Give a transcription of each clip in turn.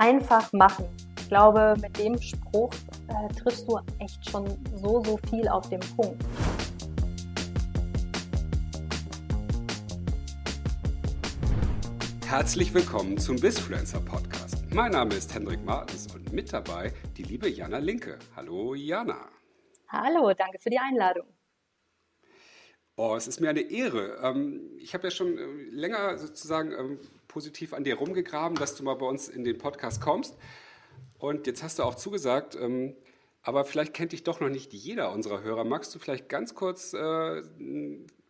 einfach machen. Ich glaube, mit dem Spruch äh, triffst du echt schon so, so viel auf den Punkt. Herzlich willkommen zum Bizfluencer Podcast. Mein Name ist Hendrik Martens und mit dabei die liebe Jana Linke. Hallo Jana. Hallo, danke für die Einladung. Oh, es ist mir eine Ehre. Ähm, ich habe ja schon äh, länger sozusagen ähm, positiv an dir rumgegraben, dass du mal bei uns in den Podcast kommst. Und jetzt hast du auch zugesagt, ähm, aber vielleicht kennt dich doch noch nicht jeder unserer Hörer. Magst du vielleicht ganz kurz äh,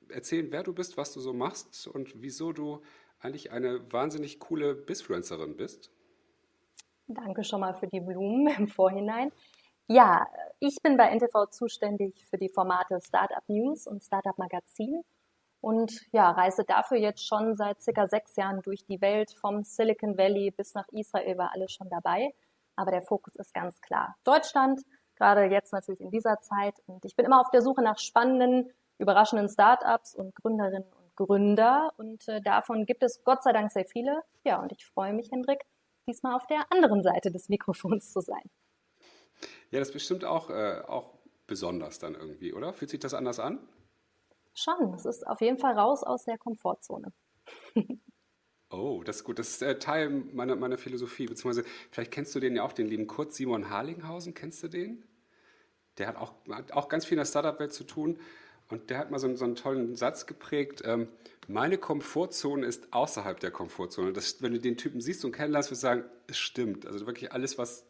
erzählen, wer du bist, was du so machst und wieso du eigentlich eine wahnsinnig coole Bizfluencerin bist? Danke schon mal für die Blumen im Vorhinein. Ja, ich bin bei NTV zuständig für die Formate Startup News und Startup Magazin und ja, reise dafür jetzt schon seit circa sechs Jahren durch die Welt, vom Silicon Valley bis nach Israel war alles schon dabei. Aber der Fokus ist ganz klar Deutschland, gerade jetzt natürlich in dieser Zeit. Und ich bin immer auf der Suche nach spannenden, überraschenden Startups und Gründerinnen und Gründer. Und äh, davon gibt es Gott sei Dank sehr viele. Ja, und ich freue mich, Hendrik, diesmal auf der anderen Seite des Mikrofons zu sein. Ja, das ist bestimmt auch, äh, auch besonders dann irgendwie, oder? Fühlt sich das anders an? Schon, es ist auf jeden Fall raus aus der Komfortzone. oh, das ist gut. Das ist äh, Teil meiner, meiner Philosophie. Beziehungsweise, vielleicht kennst du den ja auch, den lieben Kurt Simon Harlinghausen. Kennst du den? Der hat auch, hat auch ganz viel in der Startup-Welt zu tun. Und der hat mal so, so einen tollen Satz geprägt. Ähm, meine Komfortzone ist außerhalb der Komfortzone. Das, wenn du den Typen siehst und kennenlernst, wirst du sagen, es stimmt. Also wirklich alles, was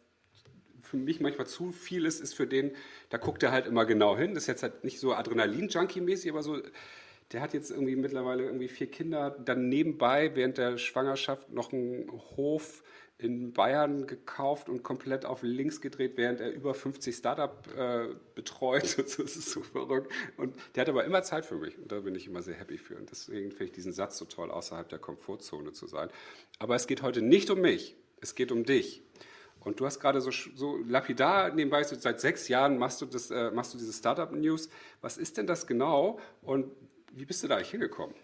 für mich manchmal zu viel ist, ist für den, da guckt er halt immer genau hin. Das ist jetzt halt nicht so Adrenalin-Junkie-mäßig, aber so, der hat jetzt irgendwie mittlerweile irgendwie vier Kinder, dann nebenbei während der Schwangerschaft noch einen Hof in Bayern gekauft und komplett auf links gedreht, während er über 50 Startup äh, betreut. das ist so verrückt. Und der hat aber immer Zeit für mich und da bin ich immer sehr happy für. Und deswegen finde ich diesen Satz so toll, außerhalb der Komfortzone zu sein. Aber es geht heute nicht um mich, es geht um dich. Und du hast gerade so, so lapidar nebenbei, so seit sechs Jahren machst du, das, äh, machst du diese Startup-News. Was ist denn das genau und wie bist du da eigentlich hingekommen?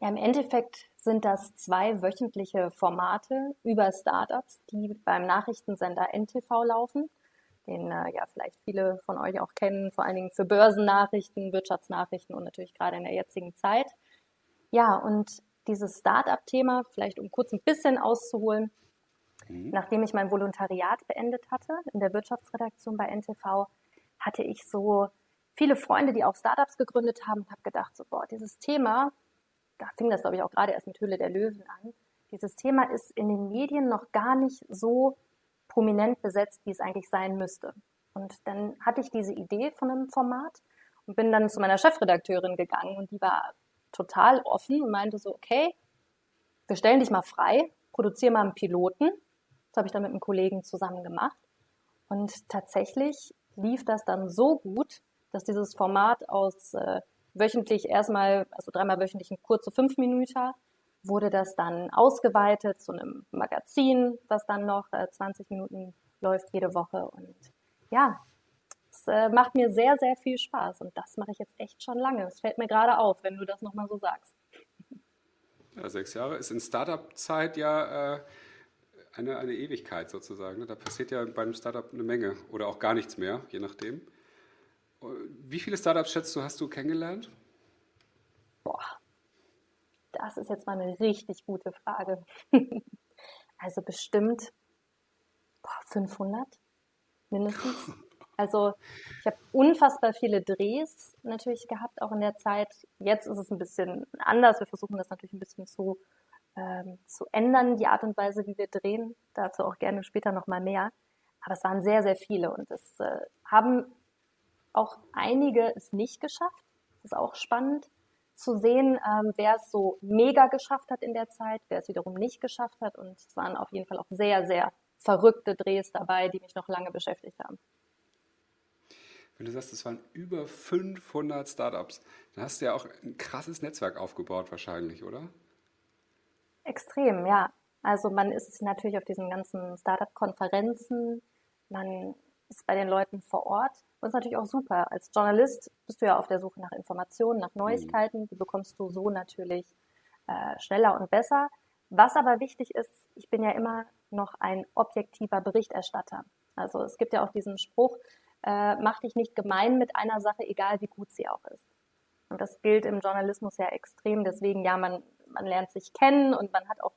Ja, im Endeffekt sind das zwei wöchentliche Formate über Startups, die beim Nachrichtensender NTV laufen, den äh, ja vielleicht viele von euch auch kennen, vor allen Dingen für Börsennachrichten, Wirtschaftsnachrichten und natürlich gerade in der jetzigen Zeit. Ja, und dieses Startup-Thema, vielleicht um kurz ein bisschen auszuholen, Mhm. Nachdem ich mein Volontariat beendet hatte in der Wirtschaftsredaktion bei NTV, hatte ich so viele Freunde, die auch Startups gegründet haben und habe gedacht, so, boah, dieses Thema, da fing das, glaube ich, auch gerade erst mit Höhle der Löwen an, dieses Thema ist in den Medien noch gar nicht so prominent besetzt, wie es eigentlich sein müsste. Und dann hatte ich diese Idee von einem Format und bin dann zu meiner Chefredakteurin gegangen und die war total offen und meinte so, okay, wir stellen dich mal frei, produziere mal einen Piloten das habe ich dann mit einem Kollegen zusammen gemacht. Und tatsächlich lief das dann so gut, dass dieses Format aus äh, wöchentlich erstmal, also dreimal wöchentlich ein kurze fünf Minuten, wurde das dann ausgeweitet zu einem Magazin, was dann noch äh, 20 Minuten läuft jede Woche. Und ja, es äh, macht mir sehr, sehr viel Spaß. Und das mache ich jetzt echt schon lange. Es fällt mir gerade auf, wenn du das nochmal so sagst. Ja, sechs Jahre ist in Startup-Zeit ja äh, eine, eine Ewigkeit sozusagen. Da passiert ja beim Startup eine Menge oder auch gar nichts mehr, je nachdem. Wie viele Startups schätzt du, hast du kennengelernt? Boah, das ist jetzt mal eine richtig gute Frage. also bestimmt boah, 500 mindestens. Also ich habe unfassbar viele Drehs natürlich gehabt, auch in der Zeit. Jetzt ist es ein bisschen anders. Wir versuchen das natürlich ein bisschen zu ähm, zu ändern, die Art und Weise, wie wir drehen. Dazu auch gerne später nochmal mehr. Aber es waren sehr, sehr viele und es äh, haben auch einige es nicht geschafft. Das ist auch spannend zu sehen, ähm, wer es so mega geschafft hat in der Zeit, wer es wiederum nicht geschafft hat. Und es waren auf jeden Fall auch sehr, sehr verrückte Drehs dabei, die mich noch lange beschäftigt haben. Wenn du sagst, es waren über 500 Startups, dann hast du ja auch ein krasses Netzwerk aufgebaut wahrscheinlich, oder? Extrem, ja. Also man ist natürlich auf diesen ganzen Startup-Konferenzen, man ist bei den Leuten vor Ort. Und ist natürlich auch super. Als Journalist bist du ja auf der Suche nach Informationen, nach Neuigkeiten. Die bekommst du so natürlich äh, schneller und besser. Was aber wichtig ist, ich bin ja immer noch ein objektiver Berichterstatter. Also es gibt ja auch diesen Spruch, äh, mach dich nicht gemein mit einer Sache, egal wie gut sie auch ist. Und das gilt im Journalismus ja extrem. Deswegen, ja, man, man lernt sich kennen und man hat auch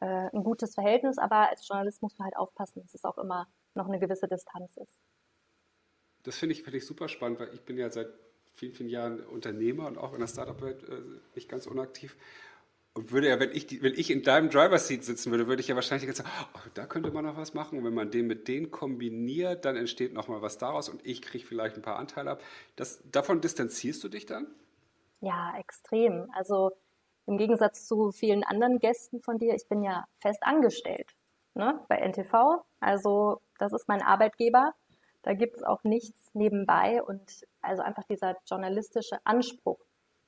äh, ein gutes Verhältnis, aber als Journalist musst du halt aufpassen, dass es auch immer noch eine gewisse Distanz ist. Das finde ich, find ich super spannend, weil ich bin ja seit vielen, vielen Jahren Unternehmer und auch in der Startup-Welt äh, nicht ganz unaktiv. Und würde ja, wenn ich, wenn ich in deinem Driver-Seat sitzen würde, würde ich ja wahrscheinlich jetzt sagen, oh, da könnte man noch was machen. Und wenn man den mit denen kombiniert, dann entsteht noch mal was daraus und ich kriege vielleicht ein paar Anteile ab. Das, davon distanzierst du dich dann? Ja, extrem. Also im Gegensatz zu vielen anderen Gästen von dir, ich bin ja fest angestellt ne, bei NTV. Also das ist mein Arbeitgeber. Da gibt es auch nichts nebenbei. Und also einfach dieser journalistische Anspruch,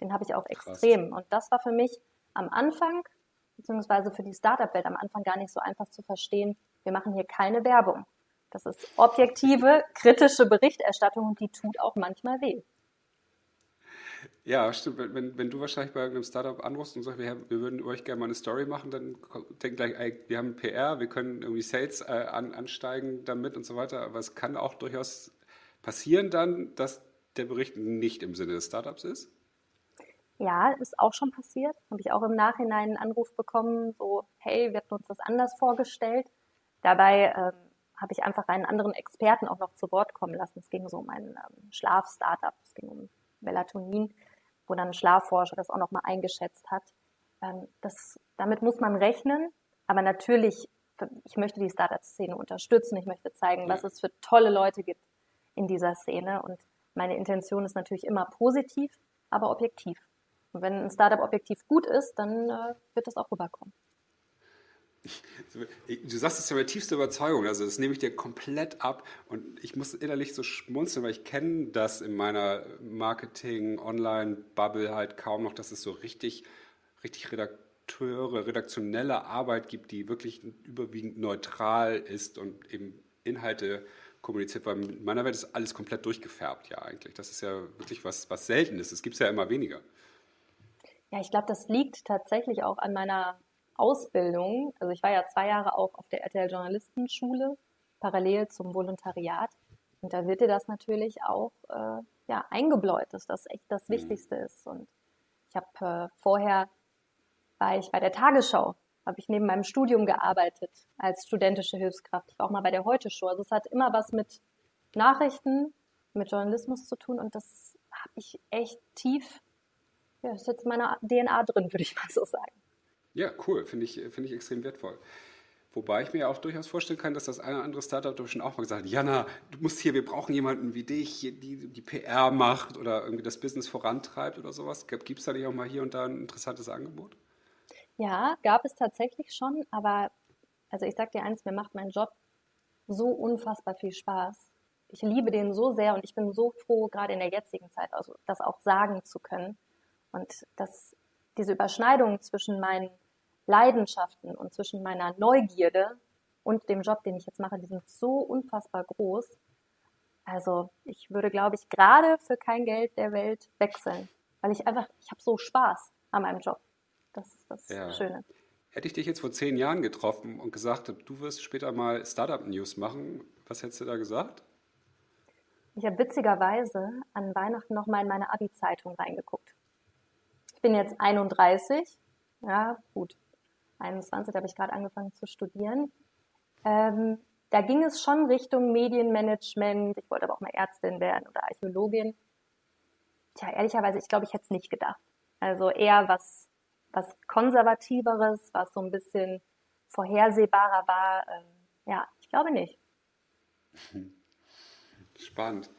den habe ich auch Krass. extrem. Und das war für mich am Anfang, beziehungsweise für die Startup-Welt am Anfang gar nicht so einfach zu verstehen, wir machen hier keine Werbung. Das ist objektive, kritische Berichterstattung und die tut auch manchmal weh. Ja, stimmt. Wenn, wenn du wahrscheinlich bei einem Startup anrufst und sagst, wir, wir würden euch gerne mal eine Story machen, dann denkt gleich, ey, wir haben PR, wir können irgendwie Sales äh, an, ansteigen damit und so weiter. Aber es kann auch durchaus passieren dann, dass der Bericht nicht im Sinne des Startups ist. Ja, ist auch schon passiert. Habe ich auch im Nachhinein einen Anruf bekommen, so, hey, wir hatten uns das anders vorgestellt. Dabei ähm, habe ich einfach einen anderen Experten auch noch zu Wort kommen lassen. Es ging so um ein ähm, Schlaf-Startup, es ging um Melatonin, wo dann ein Schlafforscher das auch nochmal eingeschätzt hat. Ähm, das, damit muss man rechnen, aber natürlich, ich möchte die Startup-Szene unterstützen, ich möchte zeigen, was es für tolle Leute gibt in dieser Szene und meine Intention ist natürlich immer positiv, aber objektiv. Und wenn ein Startup objektiv gut ist, dann äh, wird das auch rüberkommen. Du sagst es ja mit tiefster Überzeugung, also das nehme ich dir komplett ab und ich muss innerlich so schmunzeln, weil ich kenne das in meiner Marketing-Online-Bubble halt kaum noch, dass es so richtig, richtig Redakteure, redaktionelle Arbeit gibt, die wirklich überwiegend neutral ist und eben Inhalte kommuniziert, weil in meiner Welt ist alles komplett durchgefärbt ja eigentlich. Das ist ja wirklich was, was Seltenes, es gibt es ja immer weniger. Ja, ich glaube, das liegt tatsächlich auch an meiner Ausbildung. Also ich war ja zwei Jahre auch auf der RTL Journalistenschule, parallel zum Volontariat. Und da wird dir das natürlich auch äh, ja, eingebläut, dass das echt das mhm. Wichtigste ist. Und ich habe äh, vorher, war ich bei der Tagesschau, habe ich neben meinem Studium gearbeitet als studentische Hilfskraft. Ich war auch mal bei der Heute-Show. Also es hat immer was mit Nachrichten, mit Journalismus zu tun und das habe ich echt tief ja, ist jetzt in meiner DNA drin, würde ich mal so sagen. Ja, cool, finde ich, find ich extrem wertvoll. Wobei ich mir auch durchaus vorstellen kann, dass das eine oder andere Startup doch schon auch mal gesagt hat, Jana, du musst hier, wir brauchen jemanden wie dich, die die PR macht oder irgendwie das Business vorantreibt oder sowas. Gibt es da nicht auch mal hier und da ein interessantes Angebot? Ja, gab es tatsächlich schon, aber also ich sag dir eins, mir macht mein Job so unfassbar viel Spaß. Ich liebe den so sehr und ich bin so froh, gerade in der jetzigen Zeit, also das auch sagen zu können. Und das, diese Überschneidung zwischen meinen Leidenschaften und zwischen meiner Neugierde und dem Job, den ich jetzt mache, die sind so unfassbar groß. Also ich würde, glaube ich, gerade für kein Geld der Welt wechseln, weil ich einfach, ich habe so Spaß an meinem Job. Das ist das ja. Schöne. Hätte ich dich jetzt vor zehn Jahren getroffen und gesagt, du wirst später mal Startup News machen, was hättest du da gesagt? Ich habe witzigerweise an Weihnachten nochmal in meine Abi-Zeitung reingeguckt bin jetzt 31, ja gut, 21 habe ich gerade angefangen zu studieren. Ähm, da ging es schon Richtung Medienmanagement. Ich wollte aber auch mal Ärztin werden oder Archäologin. Tja, ehrlicherweise, ich glaube, ich hätte es nicht gedacht. Also eher was, was konservativeres, was so ein bisschen vorhersehbarer war. Ähm, ja, ich glaube nicht. Spannend.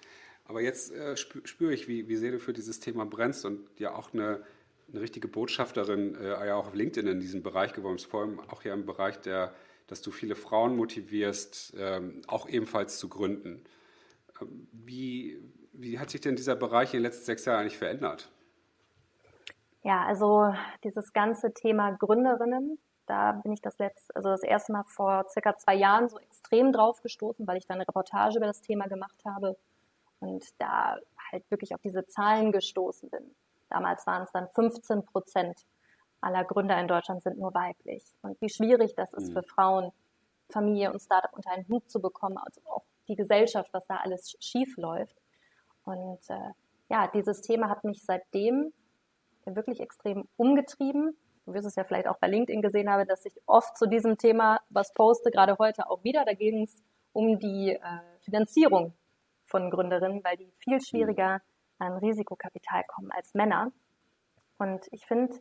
Aber jetzt äh, spüre ich, wie, wie sehr du für dieses Thema brennst und ja auch eine eine richtige Botschafterin, äh, ja auch auf LinkedIn in diesem Bereich geworden bist, vor allem auch hier im Bereich der, dass du viele Frauen motivierst, ähm, auch ebenfalls zu gründen. Ähm, wie, wie hat sich denn dieser Bereich in den letzten sechs Jahren eigentlich verändert? Ja, also dieses ganze Thema Gründerinnen, da bin ich das letzte, also das erste Mal vor circa zwei Jahren so extrem drauf gestoßen, weil ich da eine Reportage über das Thema gemacht habe und da halt wirklich auf diese Zahlen gestoßen bin. Damals waren es dann 15 Prozent aller Gründer in Deutschland sind nur weiblich. Und wie schwierig das ist mhm. für Frauen, Familie und Startup unter einen Hut zu bekommen, also auch die Gesellschaft, was da alles schief läuft. Und äh, ja, dieses Thema hat mich seitdem wirklich extrem umgetrieben. Du wirst es ja vielleicht auch bei LinkedIn gesehen haben, dass ich oft zu diesem Thema was poste, gerade heute auch wieder. Da ging es um die äh, Finanzierung von Gründerinnen, weil die viel schwieriger an Risikokapital kommen als Männer. Und ich finde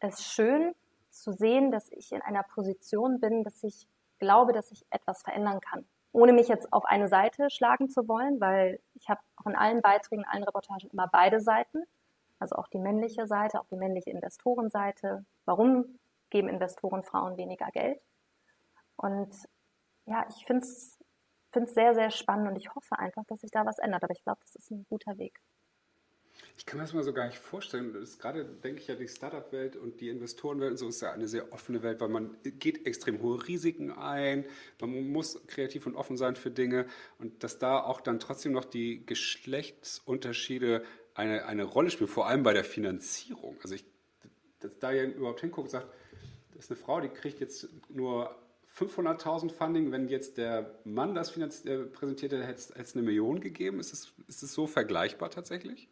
es schön zu sehen, dass ich in einer Position bin, dass ich glaube, dass ich etwas verändern kann. Ohne mich jetzt auf eine Seite schlagen zu wollen, weil ich habe auch in allen Beiträgen, in allen Reportagen immer beide Seiten. Also auch die männliche Seite, auch die männliche Investorenseite. Warum geben Investoren Frauen weniger Geld? Und ja, ich finde es sehr, sehr spannend und ich hoffe einfach, dass sich da was ändert. Aber ich glaube, das ist ein guter Weg. Ich kann mir das mal so gar nicht vorstellen. Das ist gerade, denke ich ja, die Startup-Welt und die Investorenwelt und so ist ja eine sehr offene Welt, weil man geht extrem hohe Risiken ein, man muss kreativ und offen sein für Dinge und dass da auch dann trotzdem noch die Geschlechtsunterschiede eine, eine Rolle spielen, vor allem bei der Finanzierung. Also ich, dass da jemand überhaupt hinguckt und sagt, das ist eine Frau, die kriegt jetzt nur 500.000 Funding, wenn jetzt der Mann das äh, präsentiert hätte, hätte es eine Million gegeben. Ist es, ist es so vergleichbar tatsächlich?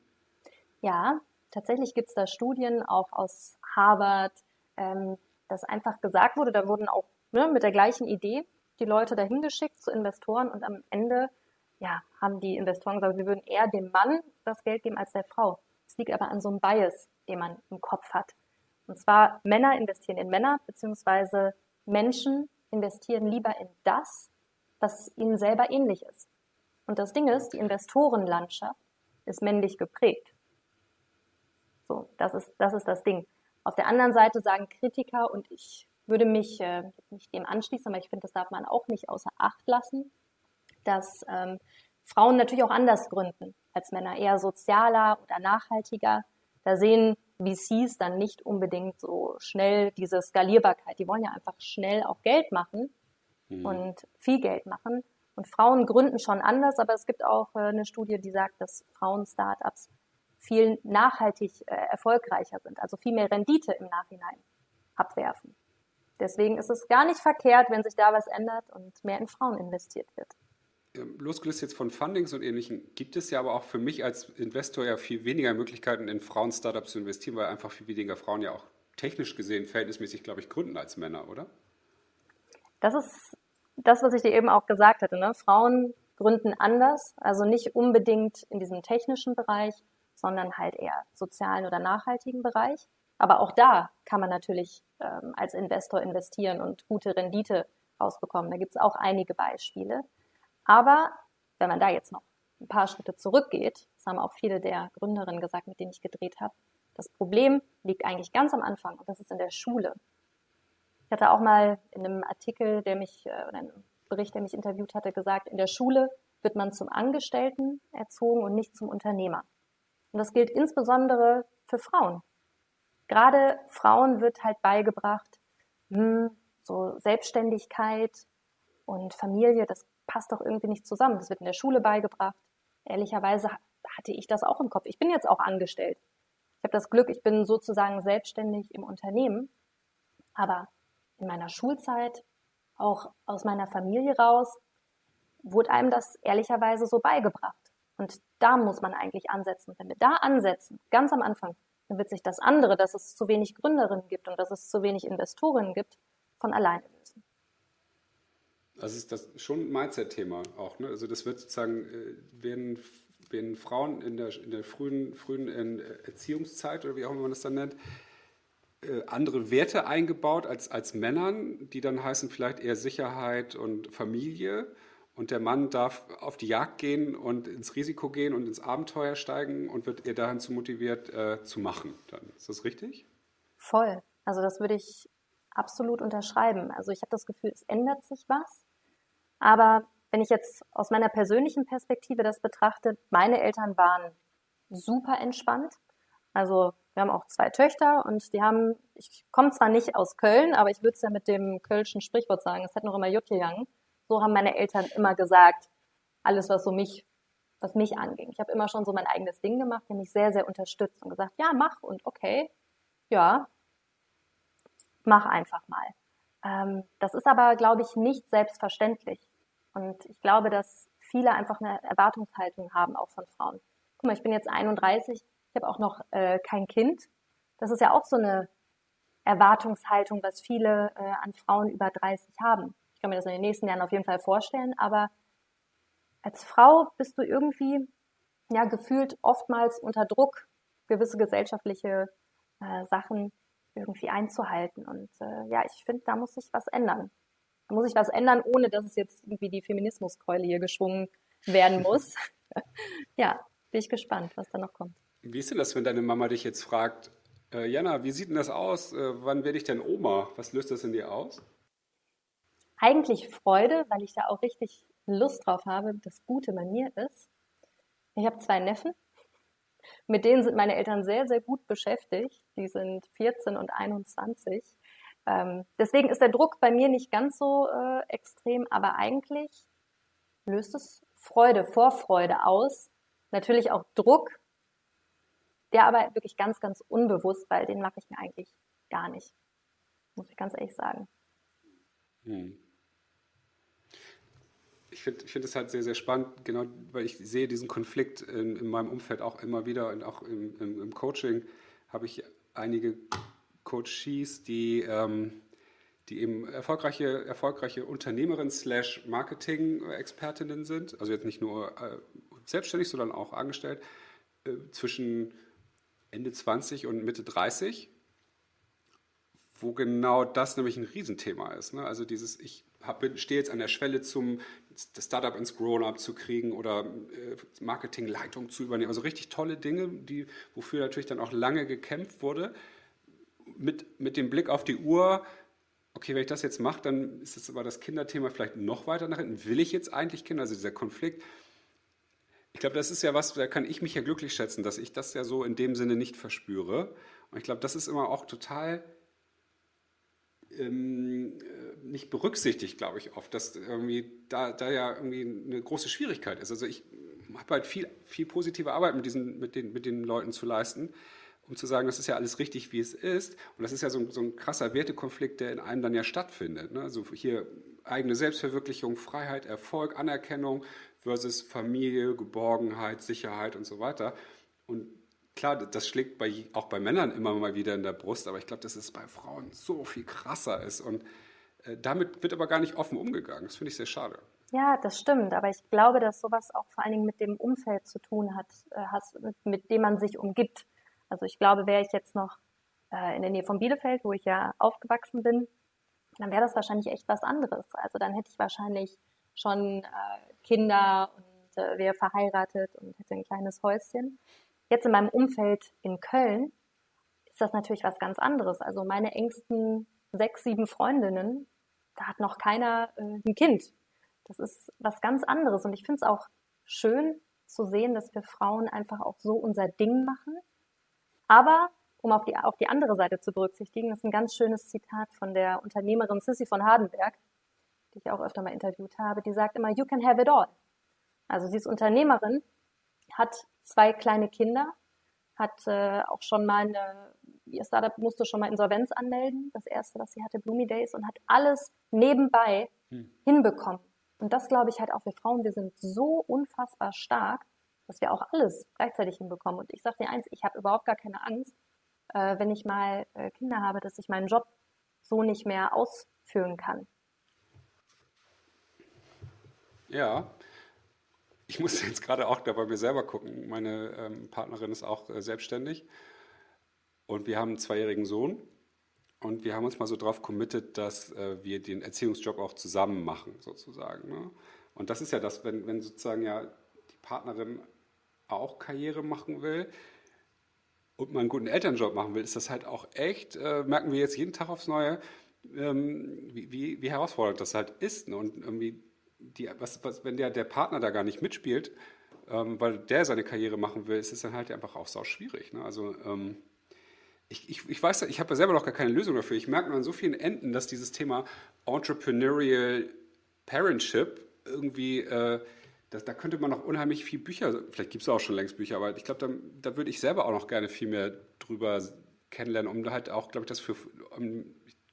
Ja, tatsächlich gibt es da Studien auch aus Harvard, ähm, dass einfach gesagt wurde, da wurden auch ne, mit der gleichen Idee die Leute dahin geschickt zu Investoren und am Ende ja, haben die Investoren gesagt, wir würden eher dem Mann das Geld geben als der Frau. Es liegt aber an so einem Bias, den man im Kopf hat. Und zwar Männer investieren in Männer, beziehungsweise Menschen investieren lieber in das, was ihnen selber ähnlich ist. Und das Ding ist, die Investorenlandschaft ist männlich geprägt. So, das ist, das ist das Ding. Auf der anderen Seite sagen Kritiker, und ich würde mich äh, nicht dem anschließen, aber ich finde, das darf man auch nicht außer Acht lassen, dass ähm, Frauen natürlich auch anders gründen als Männer, eher sozialer oder nachhaltiger. Da sehen VCs dann nicht unbedingt so schnell diese Skalierbarkeit. Die wollen ja einfach schnell auch Geld machen mhm. und viel Geld machen. Und Frauen gründen schon anders, aber es gibt auch äh, eine Studie, die sagt, dass Frauen-Startups viel nachhaltig äh, erfolgreicher sind, also viel mehr Rendite im Nachhinein abwerfen. Deswegen ist es gar nicht verkehrt, wenn sich da was ändert und mehr in Frauen investiert wird. Losgelöst jetzt von Fundings und Ähnlichem, gibt es ja aber auch für mich als Investor ja viel weniger Möglichkeiten, in Frauen-Startups zu investieren, weil einfach viel weniger Frauen ja auch technisch gesehen verhältnismäßig, glaube ich, gründen als Männer, oder? Das ist das, was ich dir eben auch gesagt hatte. Ne? Frauen gründen anders, also nicht unbedingt in diesem technischen Bereich, sondern halt eher sozialen oder nachhaltigen Bereich. Aber auch da kann man natürlich ähm, als Investor investieren und gute Rendite rausbekommen. Da gibt es auch einige Beispiele. Aber wenn man da jetzt noch ein paar Schritte zurückgeht, das haben auch viele der Gründerinnen gesagt, mit denen ich gedreht habe, das Problem liegt eigentlich ganz am Anfang und das ist in der Schule. Ich hatte auch mal in einem Artikel, der mich, äh, oder einem Bericht, der mich interviewt hatte, gesagt, in der Schule wird man zum Angestellten erzogen und nicht zum Unternehmer. Und das gilt insbesondere für Frauen. Gerade Frauen wird halt beigebracht, hm, so Selbstständigkeit und Familie, das passt doch irgendwie nicht zusammen. Das wird in der Schule beigebracht. Ehrlicherweise hatte ich das auch im Kopf. Ich bin jetzt auch angestellt. Ich habe das Glück, ich bin sozusagen selbstständig im Unternehmen. Aber in meiner Schulzeit, auch aus meiner Familie raus, wurde einem das ehrlicherweise so beigebracht. Und da muss man eigentlich ansetzen. Wenn wir da ansetzen, ganz am Anfang, dann wird sich das andere, dass es zu wenig Gründerinnen gibt und dass es zu wenig Investorinnen gibt, von alleine lösen. Also ist das schon ein Mindset-Thema auch. Ne? Also das wird sozusagen, äh, werden, werden Frauen in der, in der frühen, frühen äh, Erziehungszeit oder wie auch immer man das dann nennt, äh, andere Werte eingebaut als, als Männern, die dann heißen vielleicht eher Sicherheit und Familie und der Mann darf auf die Jagd gehen und ins Risiko gehen und ins Abenteuer steigen und wird ihr dahin zu motiviert äh, zu machen. Dann ist das richtig? Voll. Also das würde ich absolut unterschreiben. Also ich habe das Gefühl, es ändert sich was. Aber wenn ich jetzt aus meiner persönlichen Perspektive das betrachte, meine Eltern waren super entspannt. Also wir haben auch zwei Töchter und die haben, ich komme zwar nicht aus Köln, aber ich würde es ja mit dem kölschen Sprichwort sagen, es hätte noch immer Jut gegangen. So haben meine Eltern immer gesagt, alles, was so mich, was mich anging. Ich habe immer schon so mein eigenes Ding gemacht, mich sehr, sehr unterstützt und gesagt, ja, mach und okay, ja. mach einfach mal. Ähm, das ist aber, glaube ich, nicht selbstverständlich. Und ich glaube, dass viele einfach eine Erwartungshaltung haben, auch von Frauen. Guck mal, ich bin jetzt 31, ich habe auch noch äh, kein Kind. Das ist ja auch so eine Erwartungshaltung, was viele äh, an Frauen über 30 haben. Ich kann mir das in den nächsten Jahren auf jeden Fall vorstellen, aber als Frau bist du irgendwie ja gefühlt oftmals unter Druck, gewisse gesellschaftliche äh, Sachen irgendwie einzuhalten. Und äh, ja, ich finde, da muss sich was ändern. Da muss sich was ändern, ohne dass es jetzt irgendwie die Feminismuskeule hier geschwungen werden muss. ja, bin ich gespannt, was da noch kommt. Wie ist denn das, wenn deine Mama dich jetzt fragt, äh, Jana, wie sieht denn das aus? Äh, wann werde ich denn Oma? Was löst das in dir aus? Eigentlich Freude, weil ich da auch richtig Lust drauf habe, das Gute bei mir ist. Ich habe zwei Neffen, mit denen sind meine Eltern sehr, sehr gut beschäftigt. Die sind 14 und 21. Ähm, deswegen ist der Druck bei mir nicht ganz so äh, extrem, aber eigentlich löst es Freude, Vorfreude aus. Natürlich auch Druck, der aber wirklich ganz, ganz unbewusst, weil den mache ich mir eigentlich gar nicht. Muss ich ganz ehrlich sagen. Hm ich finde ich find es halt sehr, sehr spannend, genau, weil ich sehe diesen Konflikt in, in meinem Umfeld auch immer wieder und auch im, im, im Coaching habe ich einige Coaches, die, ähm, die eben erfolgreiche, erfolgreiche Unternehmerinnen slash Marketing-Expertinnen sind, also jetzt nicht nur äh, selbstständig, sondern auch angestellt, äh, zwischen Ende 20 und Mitte 30, wo genau das nämlich ein Riesenthema ist. Ne? Also dieses, ich stehe jetzt an der Schwelle zum das Startup ins Grown-up zu kriegen oder äh, Marketingleitung zu übernehmen. Also richtig tolle Dinge, die, wofür natürlich dann auch lange gekämpft wurde. Mit, mit dem Blick auf die Uhr, okay, wenn ich das jetzt mache, dann ist das aber das Kinderthema vielleicht noch weiter nach hinten. Will ich jetzt eigentlich Kinder? Also dieser Konflikt. Ich glaube, das ist ja was, da kann ich mich ja glücklich schätzen, dass ich das ja so in dem Sinne nicht verspüre. Und ich glaube, das ist immer auch total ähm, äh, nicht berücksichtigt, glaube ich, oft, dass irgendwie da, da ja irgendwie eine große Schwierigkeit ist. Also ich habe halt viel, viel positive Arbeit mit, diesen, mit, den, mit den Leuten zu leisten, um zu sagen, das ist ja alles richtig, wie es ist. Und das ist ja so, so ein krasser Wertekonflikt, der in einem dann ja stattfindet. Ne? Also hier eigene Selbstverwirklichung, Freiheit, Erfolg, Anerkennung versus Familie, Geborgenheit, Sicherheit und so weiter. Und klar, das schlägt bei, auch bei Männern immer mal wieder in der Brust, aber ich glaube, dass es bei Frauen so viel krasser ist. Und damit wird aber gar nicht offen umgegangen. Das finde ich sehr schade. Ja, das stimmt. Aber ich glaube, dass sowas auch vor allen Dingen mit dem Umfeld zu tun hat, äh, mit, dem man sich umgibt. Also ich glaube, wäre ich jetzt noch äh, in der Nähe von Bielefeld, wo ich ja aufgewachsen bin, dann wäre das wahrscheinlich echt was anderes. Also dann hätte ich wahrscheinlich schon äh, Kinder und äh, wäre verheiratet und hätte ein kleines Häuschen. Jetzt in meinem Umfeld in Köln ist das natürlich was ganz anderes. Also meine engsten sechs, sieben Freundinnen, da hat noch keiner äh, ein Kind. Das ist was ganz anderes. Und ich finde es auch schön zu sehen, dass wir Frauen einfach auch so unser Ding machen. Aber um auf die, auf die andere Seite zu berücksichtigen, ist ein ganz schönes Zitat von der Unternehmerin Sissy von Hardenberg, die ich auch öfter mal interviewt habe, die sagt immer, you can have it all. Also sie ist Unternehmerin, hat zwei kleine Kinder, hat äh, auch schon mal eine, ihr Startup musste schon mal Insolvenz anmelden, das erste, was sie hatte, Bloomy Days, und hat alles nebenbei hm. hinbekommen. Und das glaube ich halt auch wir Frauen, wir sind so unfassbar stark, dass wir auch alles gleichzeitig hinbekommen. Und ich sage dir eins, ich habe überhaupt gar keine Angst, äh, wenn ich mal äh, Kinder habe, dass ich meinen Job so nicht mehr ausführen kann. Ja, ich muss jetzt gerade auch da bei mir selber gucken. Meine ähm, Partnerin ist auch äh, selbstständig und wir haben einen zweijährigen Sohn. Und wir haben uns mal so drauf committed, dass äh, wir den Erziehungsjob auch zusammen machen, sozusagen. Ne? Und das ist ja das, wenn, wenn sozusagen ja die Partnerin auch Karriere machen will und man einen guten Elternjob machen will, ist das halt auch echt, äh, merken wir jetzt jeden Tag aufs Neue, ähm, wie, wie, wie, herausfordernd das halt ist. Ne? Und irgendwie die, was, was, wenn der, der Partner da gar nicht mitspielt, ähm, weil der seine Karriere machen will, ist es dann halt einfach auch sau schwierig. Ne? Also ähm, ich, ich, ich weiß, ich habe ja selber noch gar keine Lösung dafür. Ich merke nur an so vielen Enden, dass dieses Thema Entrepreneurial Parentship irgendwie, äh, das, da könnte man noch unheimlich viel Bücher, vielleicht gibt es auch schon längst Bücher, aber ich glaube, da, da würde ich selber auch noch gerne viel mehr drüber kennenlernen, um halt auch, glaube ich, das für, um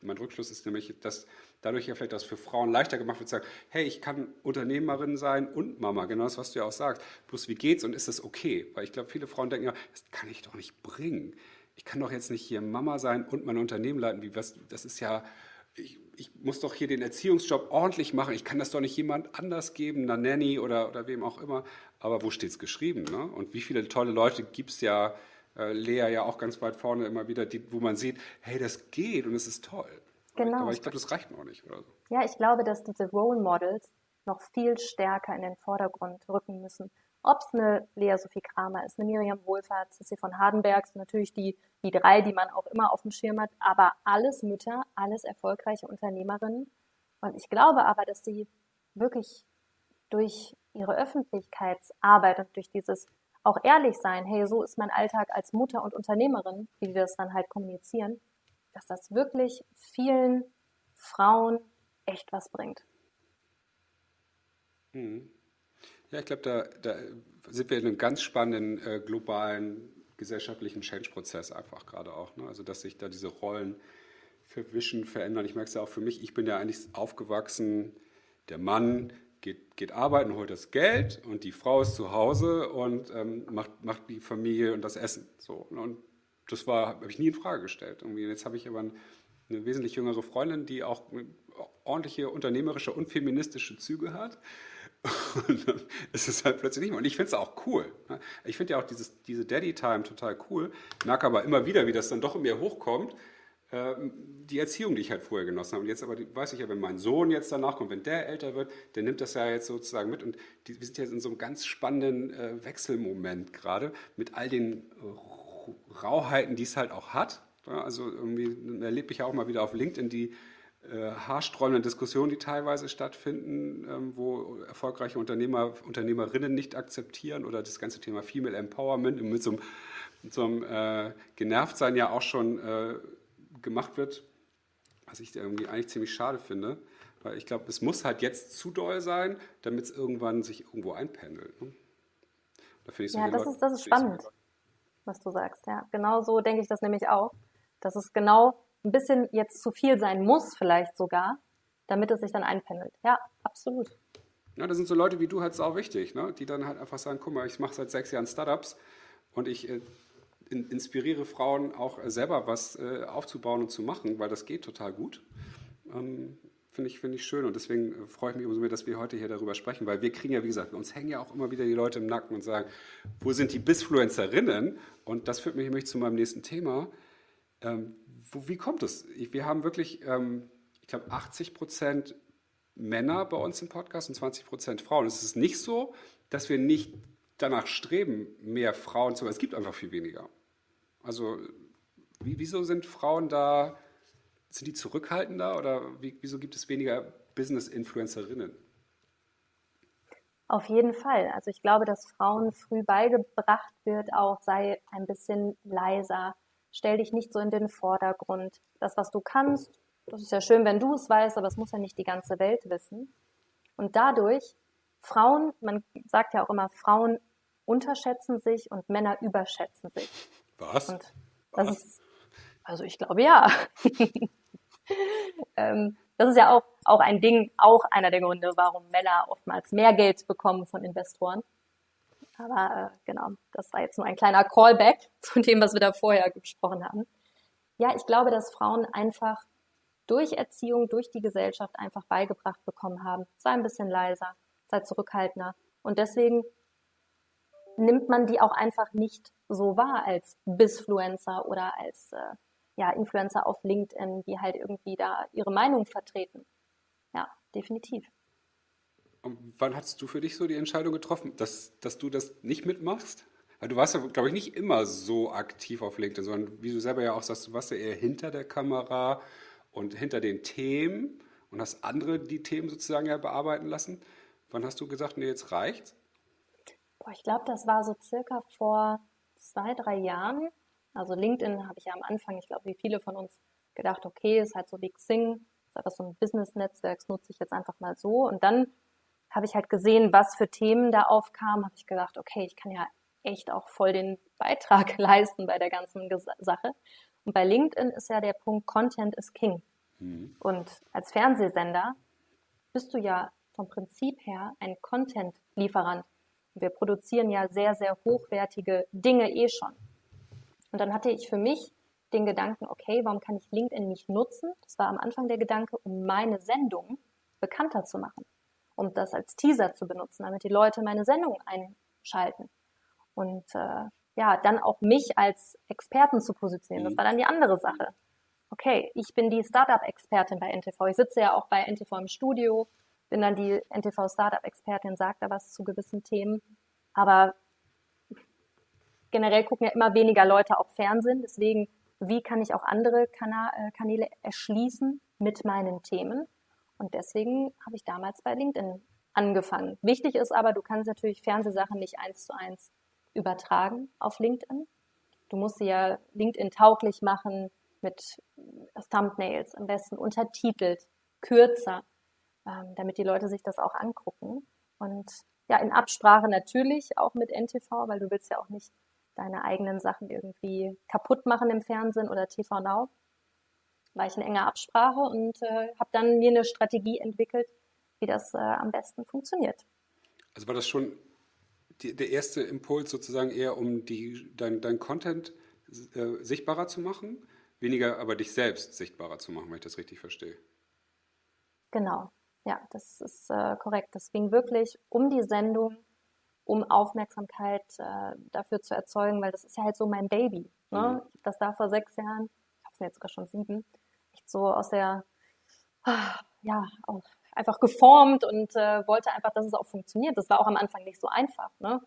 mein Rückschluss ist nämlich, dass dadurch ja vielleicht das für Frauen leichter gemacht wird, zu sagen, hey, ich kann Unternehmerin sein und Mama, genau das, was du ja auch sagst. Bloß wie geht's und ist das okay? Weil ich glaube, viele Frauen denken ja, das kann ich doch nicht bringen. Ich kann doch jetzt nicht hier Mama sein und mein Unternehmen leiten. Wie, was, das ist ja, ich, ich muss doch hier den Erziehungsjob ordentlich machen. Ich kann das doch nicht jemand anders geben, einer Nanny oder, oder wem auch immer. Aber wo steht es geschrieben? Ne? Und wie viele tolle Leute gibt es ja, äh, Lea ja auch ganz weit vorne immer wieder, die, wo man sieht, hey, das geht und es ist toll. Genau. Aber ich glaube, das reicht noch nicht oder so. Ja, ich glaube, dass diese Role Models noch viel stärker in den Vordergrund rücken müssen. Ob es eine Lea Sophie Kramer ist, eine Miriam Wohlfahrt, Sissi von Hardenbergs, natürlich die, die drei, die man auch immer auf dem Schirm hat, aber alles Mütter, alles erfolgreiche Unternehmerinnen. Und ich glaube aber, dass sie wirklich durch ihre Öffentlichkeitsarbeit und durch dieses auch ehrlich sein, hey, so ist mein Alltag als Mutter und Unternehmerin, wie die das dann halt kommunizieren, dass das wirklich vielen Frauen echt was bringt. Mhm. Ja, ich glaube, da, da, sind wir in einem ganz spannenden äh, globalen gesellschaftlichen Change-Prozess einfach gerade auch. Ne? Also, dass sich da diese Rollen verwischen, verändern. Ich merke es ja auch für mich, ich bin ja eigentlich aufgewachsen, der Mann geht, geht arbeiten, holt das Geld und die Frau ist zu Hause und ähm, macht, macht die Familie und das Essen. So, ne? und das habe ich nie in Frage gestellt. Irgendwie. Jetzt habe ich aber eine wesentlich jüngere Freundin, die auch ordentliche unternehmerische und feministische Züge hat. Und dann ist es halt plötzlich nicht mehr. Und ich finde es auch cool. Ne? Ich finde ja auch dieses, diese Daddy-Time total cool. Merke aber immer wieder, wie das dann doch in mir hochkommt. Ähm, die Erziehung, die ich halt vorher genossen habe. Und jetzt aber weiß ich ja, wenn mein Sohn jetzt danach kommt, wenn der älter wird, der nimmt das ja jetzt sozusagen mit. Und die, wir sind jetzt in so einem ganz spannenden äh, Wechselmoment gerade mit all den Rauheiten, die es halt auch hat. Also irgendwie erlebe ich ja auch mal wieder auf LinkedIn die äh, haarsträubenden Diskussionen, die teilweise stattfinden, ähm, wo erfolgreiche Unternehmer, Unternehmerinnen nicht akzeptieren oder das ganze Thema Female Empowerment mit so einem, mit so einem äh, Genervtsein ja auch schon äh, gemacht wird, was ich irgendwie eigentlich ziemlich schade finde. Weil ich glaube, es muss halt jetzt zu doll sein, damit es irgendwann sich irgendwo einpendelt. Ne? Da ich so ja, das, Leute, ist, das ist spannend, was du sagst. Ja, genau so denke ich das nämlich auch. Dass es genau ein bisschen jetzt zu viel sein muss, vielleicht sogar, damit es sich dann einpendelt. Ja, absolut. Ja, da sind so Leute wie du halt auch wichtig, ne? die dann halt einfach sagen, guck mal, ich mache seit sechs Jahren Startups und ich äh, in, inspiriere Frauen auch selber was äh, aufzubauen und zu machen, weil das geht total gut. Ähm, Finde ich, find ich schön und deswegen äh, freue ich mich umso mehr, dass wir heute hier darüber sprechen, weil wir kriegen ja, wie gesagt, uns hängen ja auch immer wieder die Leute im Nacken und sagen, wo sind die Bisfluencerinnen? Und das führt mich nämlich zu meinem nächsten Thema. Ähm, wo, wie kommt es? Wir haben wirklich, ähm, ich glaube, 80 Prozent Männer bei uns im Podcast und 20 Prozent Frauen. Es ist nicht so, dass wir nicht danach streben, mehr Frauen zu haben. Es gibt einfach viel weniger. Also, wie, wieso sind Frauen da, sind die zurückhaltender oder wie, wieso gibt es weniger Business-Influencerinnen? Auf jeden Fall. Also ich glaube, dass Frauen früh beigebracht wird, auch sei ein bisschen leiser, stell dich nicht so in den Vordergrund. Das, was du kannst, das ist ja schön, wenn du es weißt, aber es muss ja nicht die ganze Welt wissen. Und dadurch, Frauen, man sagt ja auch immer, Frauen unterschätzen sich und Männer überschätzen sich. Was? Und das was? ist, also ich glaube ja. ähm, das ist ja auch, auch ein Ding, auch einer der Gründe, warum Männer oftmals mehr Geld bekommen von Investoren. Aber äh, genau, das war jetzt nur ein kleiner Callback zu dem, was wir da vorher gesprochen haben. Ja, ich glaube, dass Frauen einfach durch Erziehung, durch die Gesellschaft einfach beigebracht bekommen haben, sei ein bisschen leiser, sei zurückhaltender. Und deswegen nimmt man die auch einfach nicht so wahr als Bisfluencer oder als äh, ja, Influencer auf LinkedIn, die halt irgendwie da ihre Meinung vertreten. Ja, definitiv. Und wann hast du für dich so die Entscheidung getroffen, dass, dass du das nicht mitmachst? Du warst ja, glaube ich, nicht immer so aktiv auf LinkedIn, sondern wie du selber ja auch sagst, du warst ja eher hinter der Kamera und hinter den Themen und hast andere die Themen sozusagen ja bearbeiten lassen. Wann hast du gesagt, nee, jetzt reicht's? Boah, ich glaube, das war so circa vor zwei, drei Jahren. Also LinkedIn habe ich ja am Anfang, ich glaube, wie viele von uns gedacht, okay, ist halt so wie Xing, ist einfach so ein Business-Netzwerk, das nutze ich jetzt einfach mal so. Und dann habe ich halt gesehen, was für Themen da aufkamen, habe ich gedacht, okay, ich kann ja echt auch voll den Beitrag leisten bei der ganzen Sache. Und bei LinkedIn ist ja der Punkt Content is King. Mhm. Und als Fernsehsender bist du ja vom Prinzip her ein Content-Lieferant. Wir produzieren ja sehr, sehr hochwertige Dinge eh schon. Und dann hatte ich für mich den Gedanken, okay, warum kann ich LinkedIn nicht nutzen? Das war am Anfang der Gedanke, um meine Sendung bekannter zu machen, um das als Teaser zu benutzen, damit die Leute meine Sendung einschalten. Und äh, ja, dann auch mich als Experten zu positionieren. Das war dann die andere Sache. Okay, ich bin die Startup-Expertin bei NTV. Ich sitze ja auch bei NTV im Studio, bin dann die NTV Startup-Expertin, sage da was zu gewissen Themen. Aber generell gucken ja immer weniger Leute auch Fernsehen. Deswegen, wie kann ich auch andere äh, Kanäle erschließen mit meinen Themen? Und deswegen habe ich damals bei LinkedIn angefangen. Wichtig ist aber, du kannst natürlich Fernsehsachen nicht eins zu eins übertragen auf LinkedIn. Du musst sie ja LinkedIn tauglich machen mit Thumbnails, am besten untertitelt, kürzer, ähm, damit die Leute sich das auch angucken. Und ja, in Absprache natürlich auch mit NTV, weil du willst ja auch nicht deine eigenen Sachen irgendwie kaputt machen im Fernsehen oder TV Now. War ich in enger Absprache und äh, habe dann mir eine Strategie entwickelt, wie das äh, am besten funktioniert. Also war das schon die, der erste Impuls sozusagen eher, um die, dein, dein Content äh, sichtbarer zu machen, weniger aber dich selbst sichtbarer zu machen, wenn ich das richtig verstehe. Genau, ja, das ist äh, korrekt. Das ging wirklich um die Sendung, um Aufmerksamkeit äh, dafür zu erzeugen, weil das ist ja halt so mein Baby. Ne? Mhm. Ich habe das da vor sechs Jahren, ich habe es jetzt sogar schon sieben, echt so aus der, ja, auch einfach geformt und äh, wollte einfach, dass es auch funktioniert. Das war auch am Anfang nicht so einfach. Ne?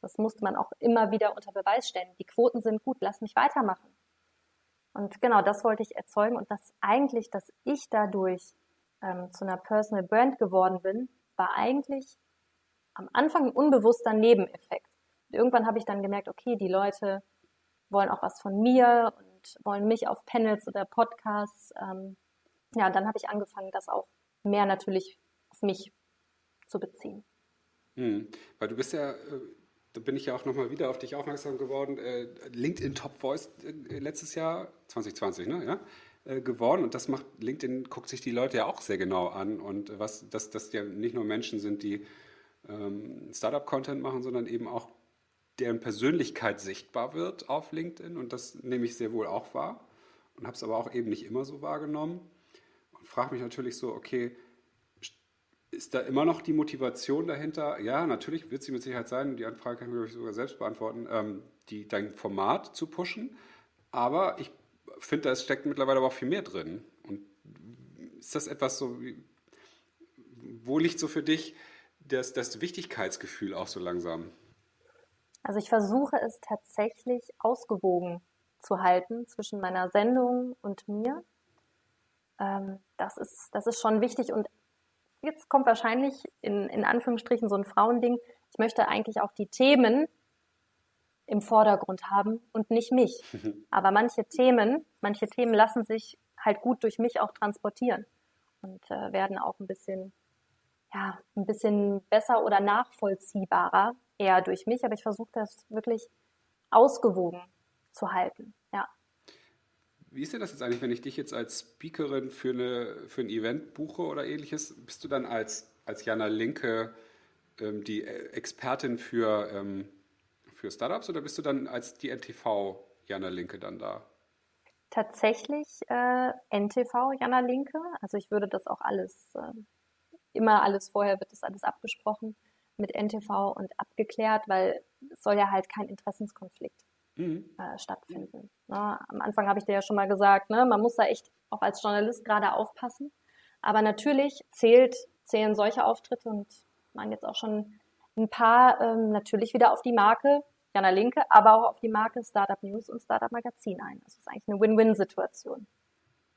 Das musste man auch immer wieder unter Beweis stellen. Die Quoten sind gut, lass mich weitermachen. Und genau das wollte ich erzeugen und dass eigentlich, dass ich dadurch ähm, zu einer Personal Brand geworden bin, war eigentlich am Anfang ein unbewusster Nebeneffekt. Und irgendwann habe ich dann gemerkt, okay, die Leute wollen auch was von mir wollen mich auf Panels oder Podcasts. Ähm, ja, dann habe ich angefangen, das auch mehr natürlich auf mich zu beziehen. Hm, weil du bist ja, äh, da bin ich ja auch nochmal wieder auf dich aufmerksam geworden, äh, LinkedIn Top Voice äh, letztes Jahr, 2020, ne? Ja? geworden und das macht LinkedIn guckt sich die Leute ja auch sehr genau an und was dass das ja nicht nur Menschen sind, die ähm, Startup-Content machen, sondern eben auch deren Persönlichkeit sichtbar wird auf LinkedIn und das nehme ich sehr wohl auch wahr und habe es aber auch eben nicht immer so wahrgenommen frage mich natürlich so, okay, ist da immer noch die Motivation dahinter? Ja, natürlich wird sie mit Sicherheit sein. Die Anfrage kann ich mir sogar selbst beantworten, ähm, die, dein Format zu pushen. Aber ich finde, da steckt mittlerweile aber auch viel mehr drin. Und ist das etwas so, wie, wo liegt so für dich das, das Wichtigkeitsgefühl auch so langsam? Also ich versuche es tatsächlich ausgewogen zu halten zwischen meiner Sendung und mir ähm, das, ist, das ist schon wichtig. Und jetzt kommt wahrscheinlich in, in Anführungsstrichen so ein Frauending. Ich möchte eigentlich auch die Themen im Vordergrund haben und nicht mich. Aber manche Themen, manche Themen lassen sich halt gut durch mich auch transportieren und äh, werden auch ein bisschen, ja, ein bisschen besser oder nachvollziehbarer eher durch mich. Aber ich versuche das wirklich ausgewogen zu halten. Ja. Wie ist denn das jetzt eigentlich, wenn ich dich jetzt als Speakerin für, eine, für ein Event buche oder ähnliches? Bist du dann als, als Jana Linke ähm, die Expertin für, ähm, für Startups oder bist du dann als die NTV Jana Linke dann da? Tatsächlich äh, NTV Jana Linke. Also ich würde das auch alles, äh, immer alles vorher wird das alles abgesprochen mit NTV und abgeklärt, weil es soll ja halt kein Interessenskonflikt mhm. äh, stattfinden. Ne? Am Anfang habe ich dir ja schon mal gesagt, ne? man muss da echt auch als Journalist gerade aufpassen. Aber natürlich zählt, zählen solche Auftritte und man jetzt auch schon ein paar ähm, natürlich wieder auf die Marke Jana Linke, aber auch auf die Marke Startup News und Startup Magazin ein. Das ist eigentlich eine Win-Win-Situation.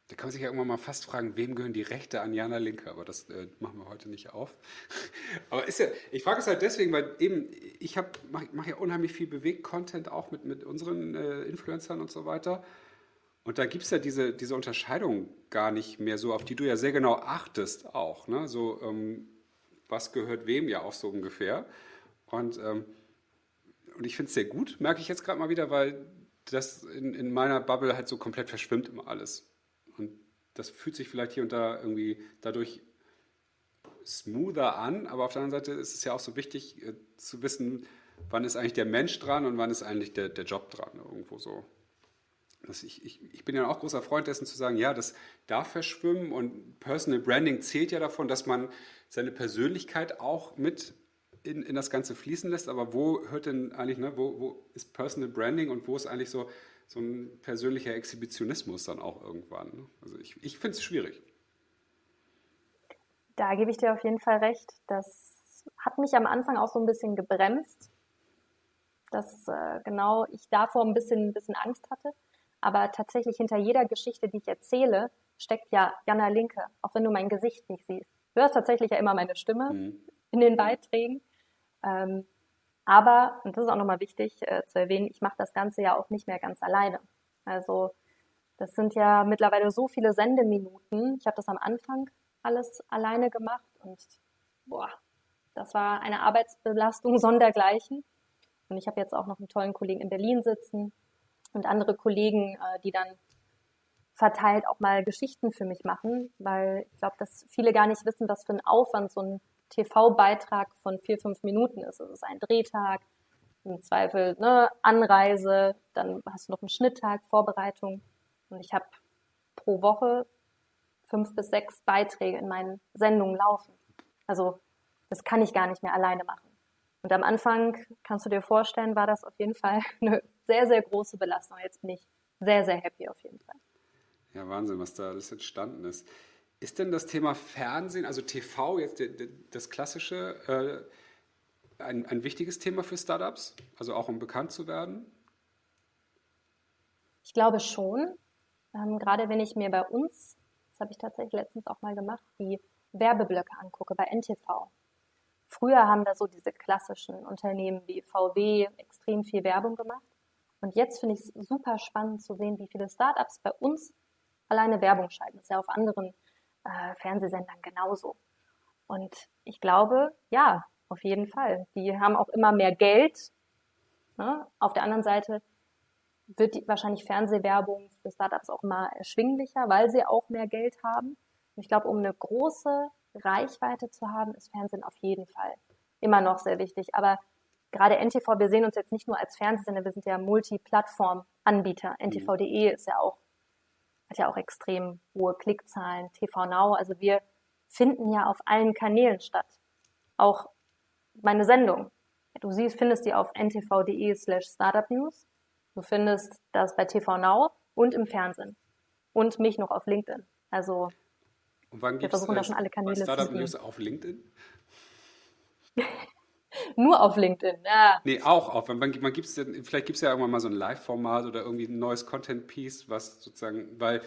Da kann man sich ja irgendwann mal fast fragen, wem gehören die Rechte an Jana Linke? Aber das äh, machen wir heute nicht auf. Aber ist ja, ich frage es halt deswegen, weil eben ich mache mach ja unheimlich viel Bewegt-Content auch mit, mit unseren äh, Influencern und so weiter. Und da gibt es ja diese, diese Unterscheidung gar nicht mehr so, auf die du ja sehr genau achtest auch. Ne? So, ähm, was gehört wem ja auch so ungefähr. Und, ähm, und ich finde es sehr gut, merke ich jetzt gerade mal wieder, weil das in, in meiner Bubble halt so komplett verschwimmt immer alles das fühlt sich vielleicht hier und da irgendwie dadurch smoother an, aber auf der anderen Seite ist es ja auch so wichtig äh, zu wissen, wann ist eigentlich der Mensch dran und wann ist eigentlich der, der Job dran, irgendwo so. Das ich, ich, ich bin ja auch großer Freund dessen zu sagen, ja, das darf verschwimmen und Personal Branding zählt ja davon, dass man seine Persönlichkeit auch mit in, in das Ganze fließen lässt, aber wo hört denn eigentlich, ne, wo, wo ist Personal Branding und wo ist eigentlich so, so ein persönlicher Exhibitionismus dann auch irgendwann? Ne? Also ich, ich finde es schwierig. Da gebe ich dir auf jeden Fall recht. Das hat mich am Anfang auch so ein bisschen gebremst, dass äh, genau ich davor ein bisschen, ein bisschen Angst hatte. Aber tatsächlich hinter jeder Geschichte, die ich erzähle, steckt ja Jana Linke, auch wenn du mein Gesicht nicht siehst. Du hörst tatsächlich ja immer meine Stimme mhm. in den Beiträgen. Ähm, aber, und das ist auch nochmal wichtig äh, zu erwähnen, ich mache das Ganze ja auch nicht mehr ganz alleine. Also das sind ja mittlerweile so viele Sendeminuten. Ich habe das am Anfang alles alleine gemacht und boah, das war eine Arbeitsbelastung sondergleichen. Und ich habe jetzt auch noch einen tollen Kollegen in Berlin sitzen und andere Kollegen, äh, die dann verteilt auch mal Geschichten für mich machen, weil ich glaube, dass viele gar nicht wissen, was für ein Aufwand so ein TV-Beitrag von vier, fünf Minuten ist. Es ist ein Drehtag, im Zweifel ne, Anreise, dann hast du noch einen Schnitttag, Vorbereitung. Und ich habe pro Woche fünf bis sechs Beiträge in meinen Sendungen laufen. Also das kann ich gar nicht mehr alleine machen. Und am Anfang, kannst du dir vorstellen, war das auf jeden Fall eine sehr, sehr große Belastung. Jetzt bin ich sehr, sehr happy auf jeden Fall. Ja, Wahnsinn, was da alles entstanden ist. Ist denn das Thema Fernsehen, also TV, jetzt das klassische, äh, ein, ein wichtiges Thema für Startups? Also auch um bekannt zu werden? Ich glaube schon. Ähm, gerade wenn ich mir bei uns, das habe ich tatsächlich letztens auch mal gemacht, die Werbeblöcke angucke bei NTV. Früher haben da so diese klassischen Unternehmen wie VW extrem viel Werbung gemacht. Und jetzt finde ich es super spannend zu sehen, wie viele Startups bei uns alleine Werbung schalten. Das ist ja auf anderen äh, Fernsehsendern genauso. Und ich glaube, ja, auf jeden Fall. Die haben auch immer mehr Geld. Ne? Auf der anderen Seite wird die, wahrscheinlich Fernsehwerbung für Startups auch immer erschwinglicher, weil sie auch mehr Geld haben. Und ich glaube, um eine große Reichweite zu haben, ist Fernsehen auf jeden Fall immer noch sehr wichtig. Aber gerade NTV, wir sehen uns jetzt nicht nur als Fernsehsender, wir sind ja Multiplattform-Anbieter. Mhm. NTV.de ist ja auch hat ja auch extrem hohe Klickzahlen, TV Now. Also wir finden ja auf allen Kanälen statt. Auch meine Sendung. Du siehst, findest die auf ntv.de slash Startup News. Du findest das bei TV Now und im Fernsehen. Und mich noch auf LinkedIn. Also wir versuchen da schon alle Kanäle Startup News auf LinkedIn? Nur auf LinkedIn, ja. Nee, auch auf. Man, man gibt's ja, vielleicht gibt es ja irgendwann mal so ein Live-Format oder irgendwie ein neues Content-Piece, was sozusagen, weil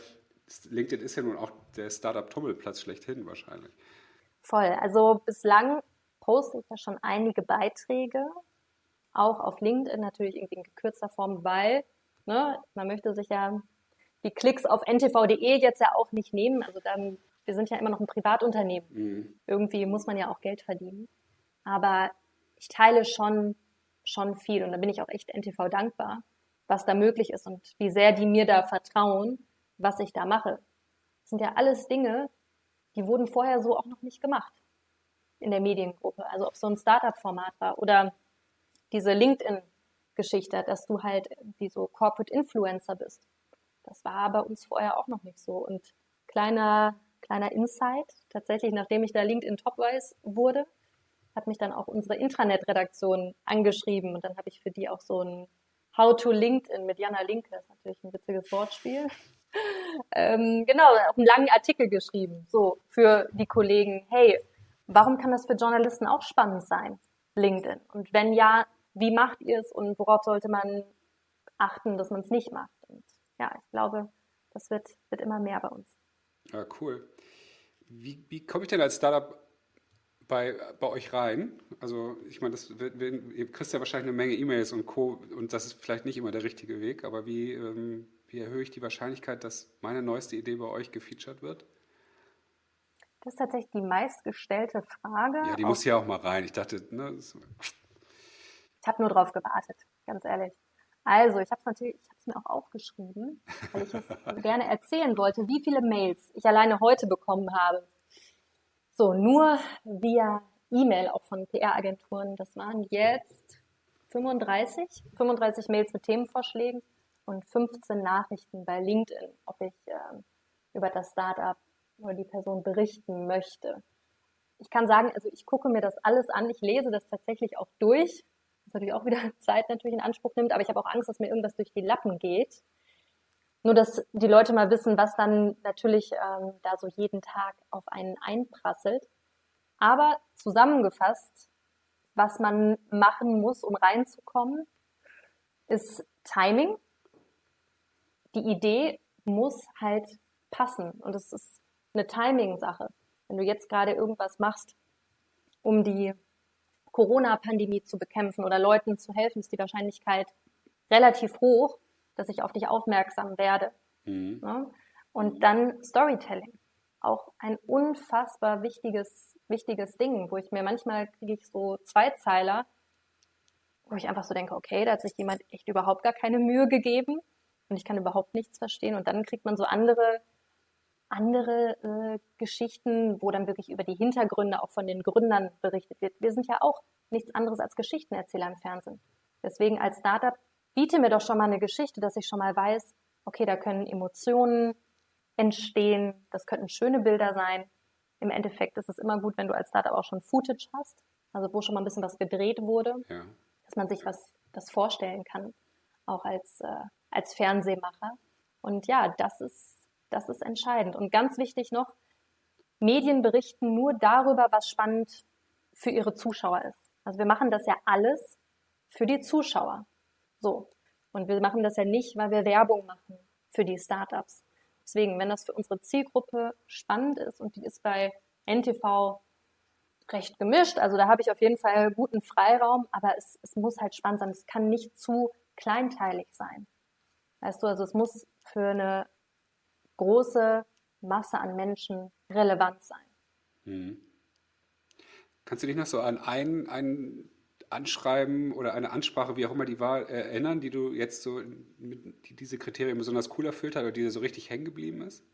LinkedIn ist ja nun auch der Startup-Tummelplatz schlechthin wahrscheinlich. Voll. Also bislang poste ich ja schon einige Beiträge, auch auf LinkedIn natürlich irgendwie in gekürzter Form, weil ne, man möchte sich ja die Klicks auf ntv.de jetzt ja auch nicht nehmen. Also dann, wir sind ja immer noch ein Privatunternehmen. Mhm. Irgendwie muss man ja auch Geld verdienen. Aber ich teile schon, schon viel und da bin ich auch echt NTV dankbar, was da möglich ist und wie sehr die mir da vertrauen, was ich da mache. Das sind ja alles Dinge, die wurden vorher so auch noch nicht gemacht in der Mediengruppe. Also ob so ein Startup-Format war oder diese LinkedIn-Geschichte, dass du halt wie so Corporate Influencer bist. Das war bei uns vorher auch noch nicht so. Und kleiner, kleiner Insight, tatsächlich, nachdem ich da LinkedIn Topwise wurde, hat mich dann auch unsere Intranet-Redaktion angeschrieben und dann habe ich für die auch so ein How to LinkedIn mit Jana Linke, das ist natürlich ein witziges Wortspiel. ähm, genau, auch einen langen Artikel geschrieben, so für die Kollegen, hey, warum kann das für Journalisten auch spannend sein, LinkedIn? Und wenn ja, wie macht ihr es und worauf sollte man achten, dass man es nicht macht? Und ja, ich glaube, das wird, wird immer mehr bei uns. Ja, cool. Wie, wie komme ich denn als Startup bei, bei euch rein? Also ich meine, das, ihr kriegt ja wahrscheinlich eine Menge E-Mails und Co. Und das ist vielleicht nicht immer der richtige Weg, aber wie, ähm, wie erhöhe ich die Wahrscheinlichkeit, dass meine neueste Idee bei euch gefeatured wird? Das ist tatsächlich die meistgestellte Frage. Ja, die muss ja auch mal rein. Ich dachte, ne? Ich habe nur drauf gewartet, ganz ehrlich. Also, ich habe es natürlich, ich habe es mir auch aufgeschrieben, weil ich es gerne erzählen wollte, wie viele Mails ich alleine heute bekommen habe. So, nur via E-Mail auch von PR-Agenturen. Das waren jetzt 35, 35 Mails mit Themenvorschlägen und 15 Nachrichten bei LinkedIn, ob ich äh, über das Startup oder die Person berichten möchte. Ich kann sagen, also ich gucke mir das alles an, ich lese das tatsächlich auch durch, was natürlich auch wieder Zeit natürlich in Anspruch nimmt, aber ich habe auch Angst, dass mir irgendwas durch die Lappen geht. Nur, dass die Leute mal wissen, was dann natürlich ähm, da so jeden Tag auf einen einprasselt. Aber zusammengefasst, was man machen muss, um reinzukommen, ist Timing. Die Idee muss halt passen und es ist eine Timing-Sache. Wenn du jetzt gerade irgendwas machst, um die Corona-Pandemie zu bekämpfen oder Leuten zu helfen, ist die Wahrscheinlichkeit relativ hoch, dass ich auf dich aufmerksam werde. Mhm. Ja? Und dann Storytelling. Auch ein unfassbar wichtiges, wichtiges Ding, wo ich mir manchmal kriege ich so Zweizeiler, wo ich einfach so denke, okay, da hat sich jemand echt überhaupt gar keine Mühe gegeben und ich kann überhaupt nichts verstehen. Und dann kriegt man so andere, andere äh, Geschichten, wo dann wirklich über die Hintergründe auch von den Gründern berichtet wird. Wir sind ja auch nichts anderes als Geschichtenerzähler im Fernsehen. Deswegen als Startup biete mir doch schon mal eine Geschichte, dass ich schon mal weiß, okay, da können Emotionen entstehen, das könnten schöne Bilder sein. Im Endeffekt ist es immer gut, wenn du als Startup auch schon Footage hast, also wo schon mal ein bisschen was gedreht wurde, ja. dass man sich was das vorstellen kann, auch als, äh, als Fernsehmacher. Und ja, das ist, das ist entscheidend. Und ganz wichtig noch, Medien berichten nur darüber, was spannend für ihre Zuschauer ist. Also wir machen das ja alles für die Zuschauer. So. Und wir machen das ja nicht, weil wir Werbung machen für die Startups. Deswegen, wenn das für unsere Zielgruppe spannend ist und die ist bei NTV recht gemischt, also da habe ich auf jeden Fall guten Freiraum, aber es, es muss halt spannend sein. Es kann nicht zu kleinteilig sein. Weißt du, also es muss für eine große Masse an Menschen relevant sein. Hm. Kannst du dich noch so an einen, einen Anschreiben oder eine Ansprache, wie auch immer die war, erinnern, die du jetzt so, mit, die diese Kriterien besonders cool erfüllt hat oder die dir so richtig hängen geblieben ist?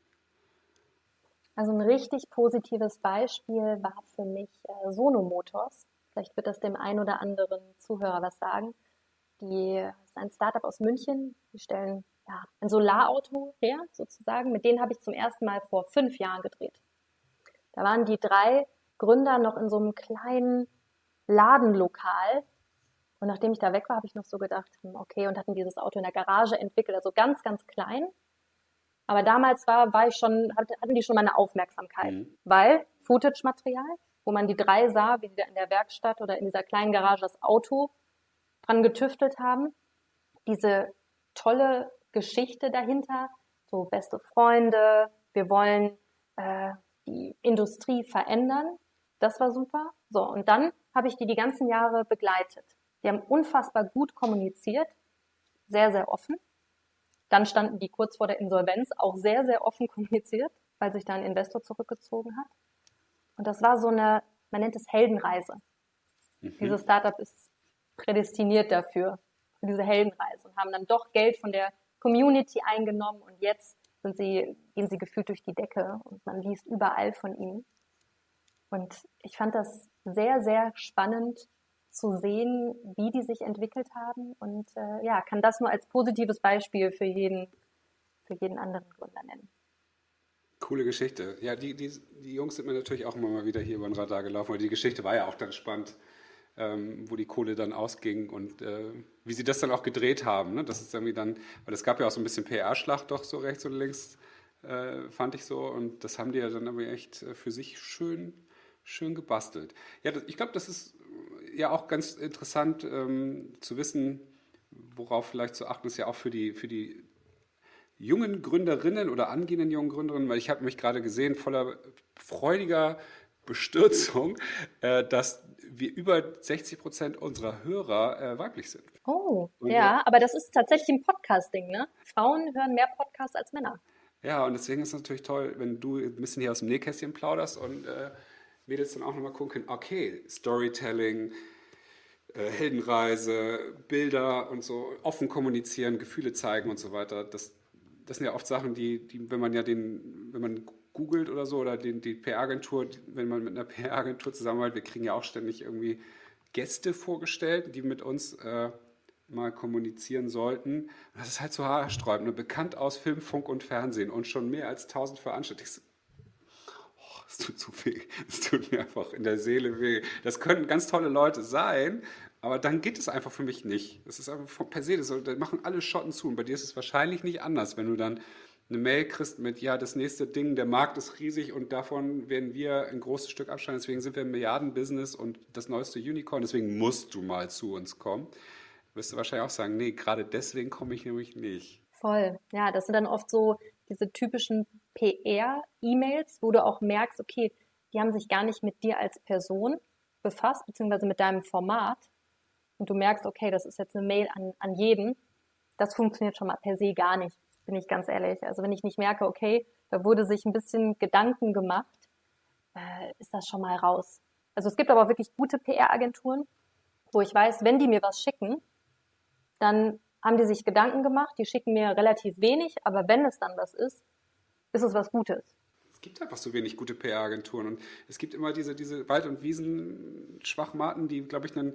Also ein richtig positives Beispiel war für mich äh, Sono Motors. Vielleicht wird das dem einen oder anderen Zuhörer was sagen. Die ist ein Startup aus München. Die stellen ja, ein Solarauto her, sozusagen. Mit denen habe ich zum ersten Mal vor fünf Jahren gedreht. Da waren die drei Gründer noch in so einem kleinen Ladenlokal. Und nachdem ich da weg war, habe ich noch so gedacht, hm, okay, und hatten dieses Auto in der Garage entwickelt, also ganz, ganz klein. Aber damals war, war ich schon, hatten die schon meine Aufmerksamkeit, mhm. weil Footage-Material, wo man die drei sah, wie die da in der Werkstatt oder in dieser kleinen Garage das Auto dran getüftelt haben, diese tolle Geschichte dahinter, so beste Freunde, wir wollen äh, die Industrie verändern, das war super. So, und dann habe ich die die ganzen Jahre begleitet. Die haben unfassbar gut kommuniziert, sehr, sehr offen. Dann standen die kurz vor der Insolvenz, auch sehr, sehr offen kommuniziert, weil sich da ein Investor zurückgezogen hat. Und das war so eine, man nennt es Heldenreise. Mhm. Dieses Startup ist prädestiniert dafür, für diese Heldenreise und haben dann doch Geld von der Community eingenommen und jetzt sind sie, gehen sie gefühlt durch die Decke und man liest überall von ihnen. Und ich fand das sehr, sehr spannend zu sehen, wie die sich entwickelt haben und äh, ja, kann das nur als positives Beispiel für jeden, für jeden anderen Gründer nennen. Coole Geschichte. Ja, die, die, die Jungs sind mir natürlich auch immer mal wieder hier über den Radar gelaufen, weil die Geschichte war ja auch dann spannend, ähm, wo die Kohle dann ausging und äh, wie sie das dann auch gedreht haben. Ne? Das ist irgendwie dann, weil es gab ja auch so ein bisschen PR-Schlacht doch so rechts und links, äh, fand ich so. Und das haben die ja dann aber echt äh, für sich schön Schön gebastelt. Ja, das, ich glaube, das ist ja auch ganz interessant ähm, zu wissen, worauf vielleicht zu achten ist, ja auch für die, für die jungen Gründerinnen oder angehenden jungen Gründerinnen, weil ich habe mich gerade gesehen, voller freudiger Bestürzung, äh, dass wir über 60 Prozent unserer Hörer äh, weiblich sind. Oh, und ja, aber das ist tatsächlich ein Podcasting, ne? Frauen hören mehr Podcasts als Männer. Ja, und deswegen ist es natürlich toll, wenn du ein bisschen hier aus dem Nähkästchen plauderst und äh, Mädels dann auch nochmal gucken können, okay, Storytelling, äh, Heldenreise, Bilder und so, offen kommunizieren, Gefühle zeigen und so weiter. Das, das sind ja oft Sachen, die, die, wenn man ja den, wenn man googelt oder so, oder den, die PR-Agentur, wenn man mit einer PR-Agentur zusammenarbeitet, wir kriegen ja auch ständig irgendwie Gäste vorgestellt, die mit uns äh, mal kommunizieren sollten. das ist halt so haarsträubend, bekannt aus Film, Funk und Fernsehen und schon mehr als tausend Veranstaltungen. Es tut so weh, es tut mir einfach in der Seele weh. Das können ganz tolle Leute sein, aber dann geht es einfach für mich nicht. Das ist einfach per se, das, da machen alle Schotten zu. Und bei dir ist es wahrscheinlich nicht anders, wenn du dann eine Mail kriegst mit, ja, das nächste Ding, der Markt ist riesig und davon werden wir ein großes Stück abschneiden, deswegen sind wir ein Milliardenbusiness und das neueste Unicorn, deswegen musst du mal zu uns kommen. Wirst du wahrscheinlich auch sagen, nee, gerade deswegen komme ich nämlich nicht. Voll. Ja, das sind dann oft so diese typischen PR-E-Mails, wo du auch merkst, okay, die haben sich gar nicht mit dir als Person befasst, beziehungsweise mit deinem Format. Und du merkst, okay, das ist jetzt eine Mail an, an jeden. Das funktioniert schon mal per se gar nicht bin ich ganz ehrlich. Also wenn ich nicht merke, okay, da wurde sich ein bisschen Gedanken gemacht, äh, ist das schon mal raus. Also es gibt aber wirklich gute PR-Agenturen, wo ich weiß, wenn die mir was schicken, dann haben die sich Gedanken gemacht, die schicken mir relativ wenig, aber wenn es dann was ist, ist es was Gutes. Es gibt einfach so wenig gute PR-Agenturen und es gibt immer diese, diese Wald- und Wiesen-Schwachmaten, die, glaube ich, einen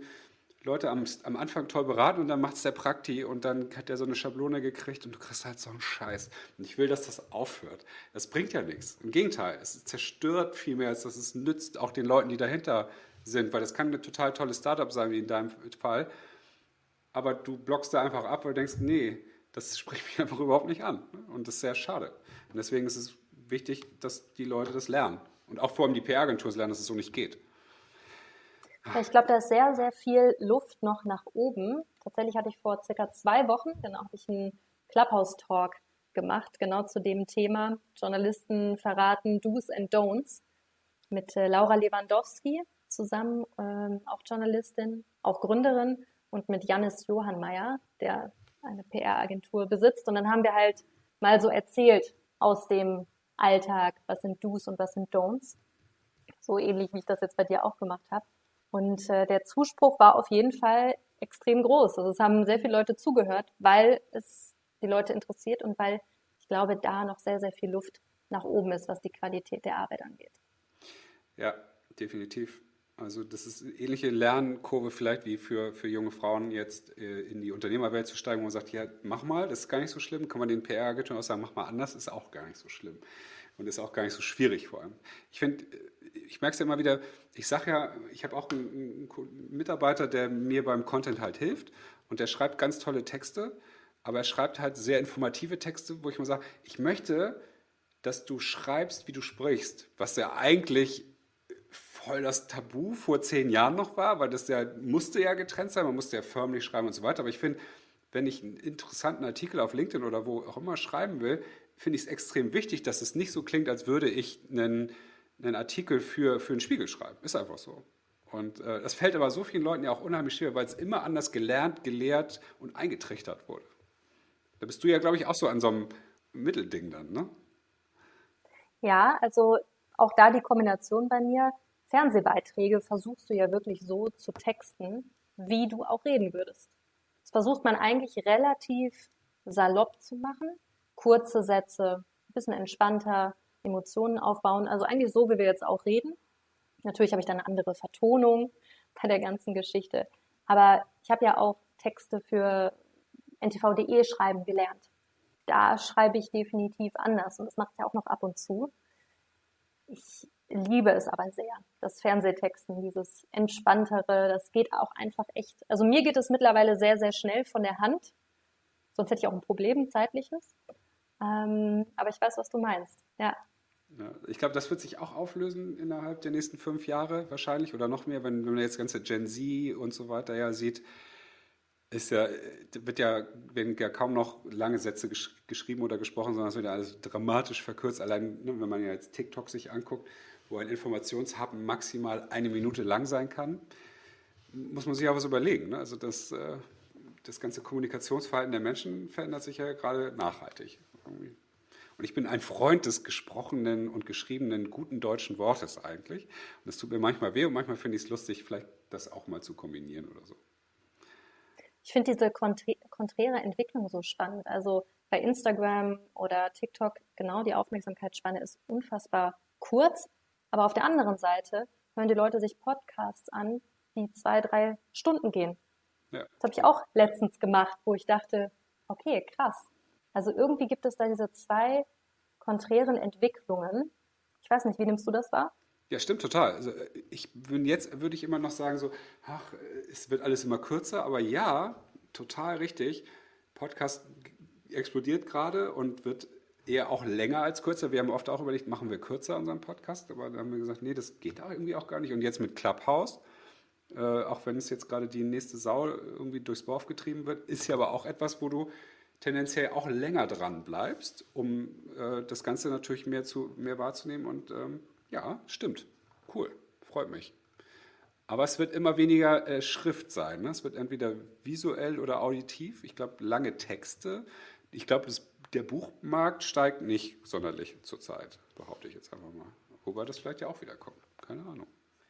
Leute am, am Anfang toll beraten und dann macht es der Prakti und dann hat der so eine Schablone gekriegt und du kriegst halt so einen Scheiß. Und ich will, dass das aufhört. Das bringt ja nichts. Im Gegenteil, es zerstört viel mehr, als dass es nützt, auch den Leuten, die dahinter sind, weil das kann eine total tolle Startup sein, wie in deinem Fall. Aber du blockst da einfach ab, weil du denkst, nee, das spricht mich einfach überhaupt nicht an. Und das ist sehr schade. Und deswegen ist es wichtig, dass die Leute das lernen. Und auch vor allem die PR-Agenturen lernen, dass es so nicht geht. Ich glaube, da ist sehr, sehr viel Luft noch nach oben. Tatsächlich hatte ich vor circa zwei Wochen, dann habe ich einen Clubhouse-Talk gemacht, genau zu dem Thema. Journalisten verraten Do's and Don'ts mit äh, Laura Lewandowski zusammen, ähm, auch Journalistin, auch Gründerin und mit Janis Johannmeier, der eine PR-Agentur besitzt. Und dann haben wir halt mal so erzählt aus dem Alltag, was sind Do's und was sind Don'ts. So ähnlich, wie ich das jetzt bei dir auch gemacht habe. Und äh, der Zuspruch war auf jeden Fall extrem groß. Also es haben sehr viele Leute zugehört, weil es die Leute interessiert und weil ich glaube, da noch sehr, sehr viel Luft nach oben ist, was die Qualität der Arbeit angeht. Ja, definitiv. Also das ist eine ähnliche Lernkurve vielleicht wie für, für junge Frauen jetzt äh, in die Unternehmerwelt zu steigen, wo man sagt, ja, mach mal, das ist gar nicht so schlimm. Kann man den PR-Agenturen auch sagen, mach mal anders, ist auch gar nicht so schlimm. Und ist auch gar nicht so schwierig vor allem. Ich finde, ich merke es ja immer wieder, ich sage ja, ich habe auch einen, einen, Mitarbeiter, der mir beim Content halt hilft und der schreibt ganz tolle Texte, aber er schreibt halt sehr informative Texte, wo ich mal sage, ich möchte, dass du schreibst, wie du sprichst, was ja eigentlich voll das Tabu vor zehn Jahren noch war, weil das ja musste ja getrennt sein, man musste ja förmlich schreiben und so weiter. Aber ich finde, wenn ich einen interessanten Artikel auf LinkedIn oder wo auch immer schreiben will, finde ich es extrem wichtig, dass es nicht so klingt, als würde ich einen einen Artikel für, für einen Spiegel schreiben. Ist einfach so. Und äh, das fällt aber so vielen Leuten ja auch unheimlich schwer, weil es immer anders gelernt, gelehrt und eingetrichtert wurde. Da bist du ja, glaube ich, auch so an so einem Mittelding dann, ne? Ja, also auch da die Kombination bei mir. Fernsehbeiträge versuchst du ja wirklich so zu texten, wie du auch reden würdest. Das versucht man eigentlich relativ salopp zu machen. Kurze Sätze, ein bisschen entspannter, Emotionen aufbauen. Also eigentlich so, wie wir jetzt auch reden. Natürlich habe ich dann eine andere Vertonung bei der ganzen Geschichte. Aber ich habe ja auch Texte für ntv.de schreiben gelernt. Da schreibe ich definitiv anders und das mache ich auch noch ab und zu. Ich liebe es aber sehr, das Fernsehtexten, dieses entspanntere, das geht auch einfach echt. Also mir geht es mittlerweile sehr, sehr schnell von der Hand. Sonst hätte ich auch ein Problem, zeitliches. Ähm, aber ich weiß, was du meinst. Ja, ich glaube, das wird sich auch auflösen innerhalb der nächsten fünf Jahre wahrscheinlich oder noch mehr, wenn, wenn man jetzt ganze Gen Z und so weiter ja sieht, ist ja, wird ja, werden ja kaum noch lange Sätze gesch geschrieben oder gesprochen, sondern es wird ja alles dramatisch verkürzt. Allein, ne, wenn man ja jetzt TikTok sich anguckt, wo ein Informationshappen maximal eine Minute lang sein kann, muss man sich auch was überlegen. Ne? Also das, äh, das ganze Kommunikationsverhalten der Menschen verändert sich ja gerade nachhaltig. Und ich bin ein Freund des gesprochenen und geschriebenen guten deutschen Wortes eigentlich. Und es tut mir manchmal weh und manchmal finde ich es lustig, vielleicht das auch mal zu kombinieren oder so. Ich finde diese konträre Entwicklung so spannend. Also bei Instagram oder TikTok, genau die Aufmerksamkeitsspanne ist unfassbar kurz. Aber auf der anderen Seite hören die Leute sich Podcasts an, die zwei, drei Stunden gehen. Ja. Das habe ich auch letztens gemacht, wo ich dachte, okay, krass. Also irgendwie gibt es da diese zwei konträren Entwicklungen. Ich weiß nicht, wie nimmst du das wahr? Ja, stimmt total. Also ich bin jetzt würde ich immer noch sagen so, ach, es wird alles immer kürzer, aber ja, total richtig. Podcast explodiert gerade und wird eher auch länger als kürzer. Wir haben oft auch überlegt, machen wir kürzer unseren Podcast, aber dann haben wir gesagt, nee, das geht auch irgendwie auch gar nicht. Und jetzt mit Clubhouse äh, auch wenn es jetzt gerade die nächste Sau irgendwie durchs Dorf getrieben wird, ist ja aber auch etwas, wo du tendenziell auch länger dran bleibst, um äh, das Ganze natürlich mehr, zu, mehr wahrzunehmen. Und ähm, ja, stimmt. Cool. Freut mich. Aber es wird immer weniger äh, Schrift sein. Ne? Es wird entweder visuell oder auditiv. Ich glaube, lange Texte. Ich glaube, der Buchmarkt steigt nicht sonderlich zurzeit, behaupte ich jetzt einfach mal. Wobei das vielleicht ja auch wieder kommt. Keine Ahnung.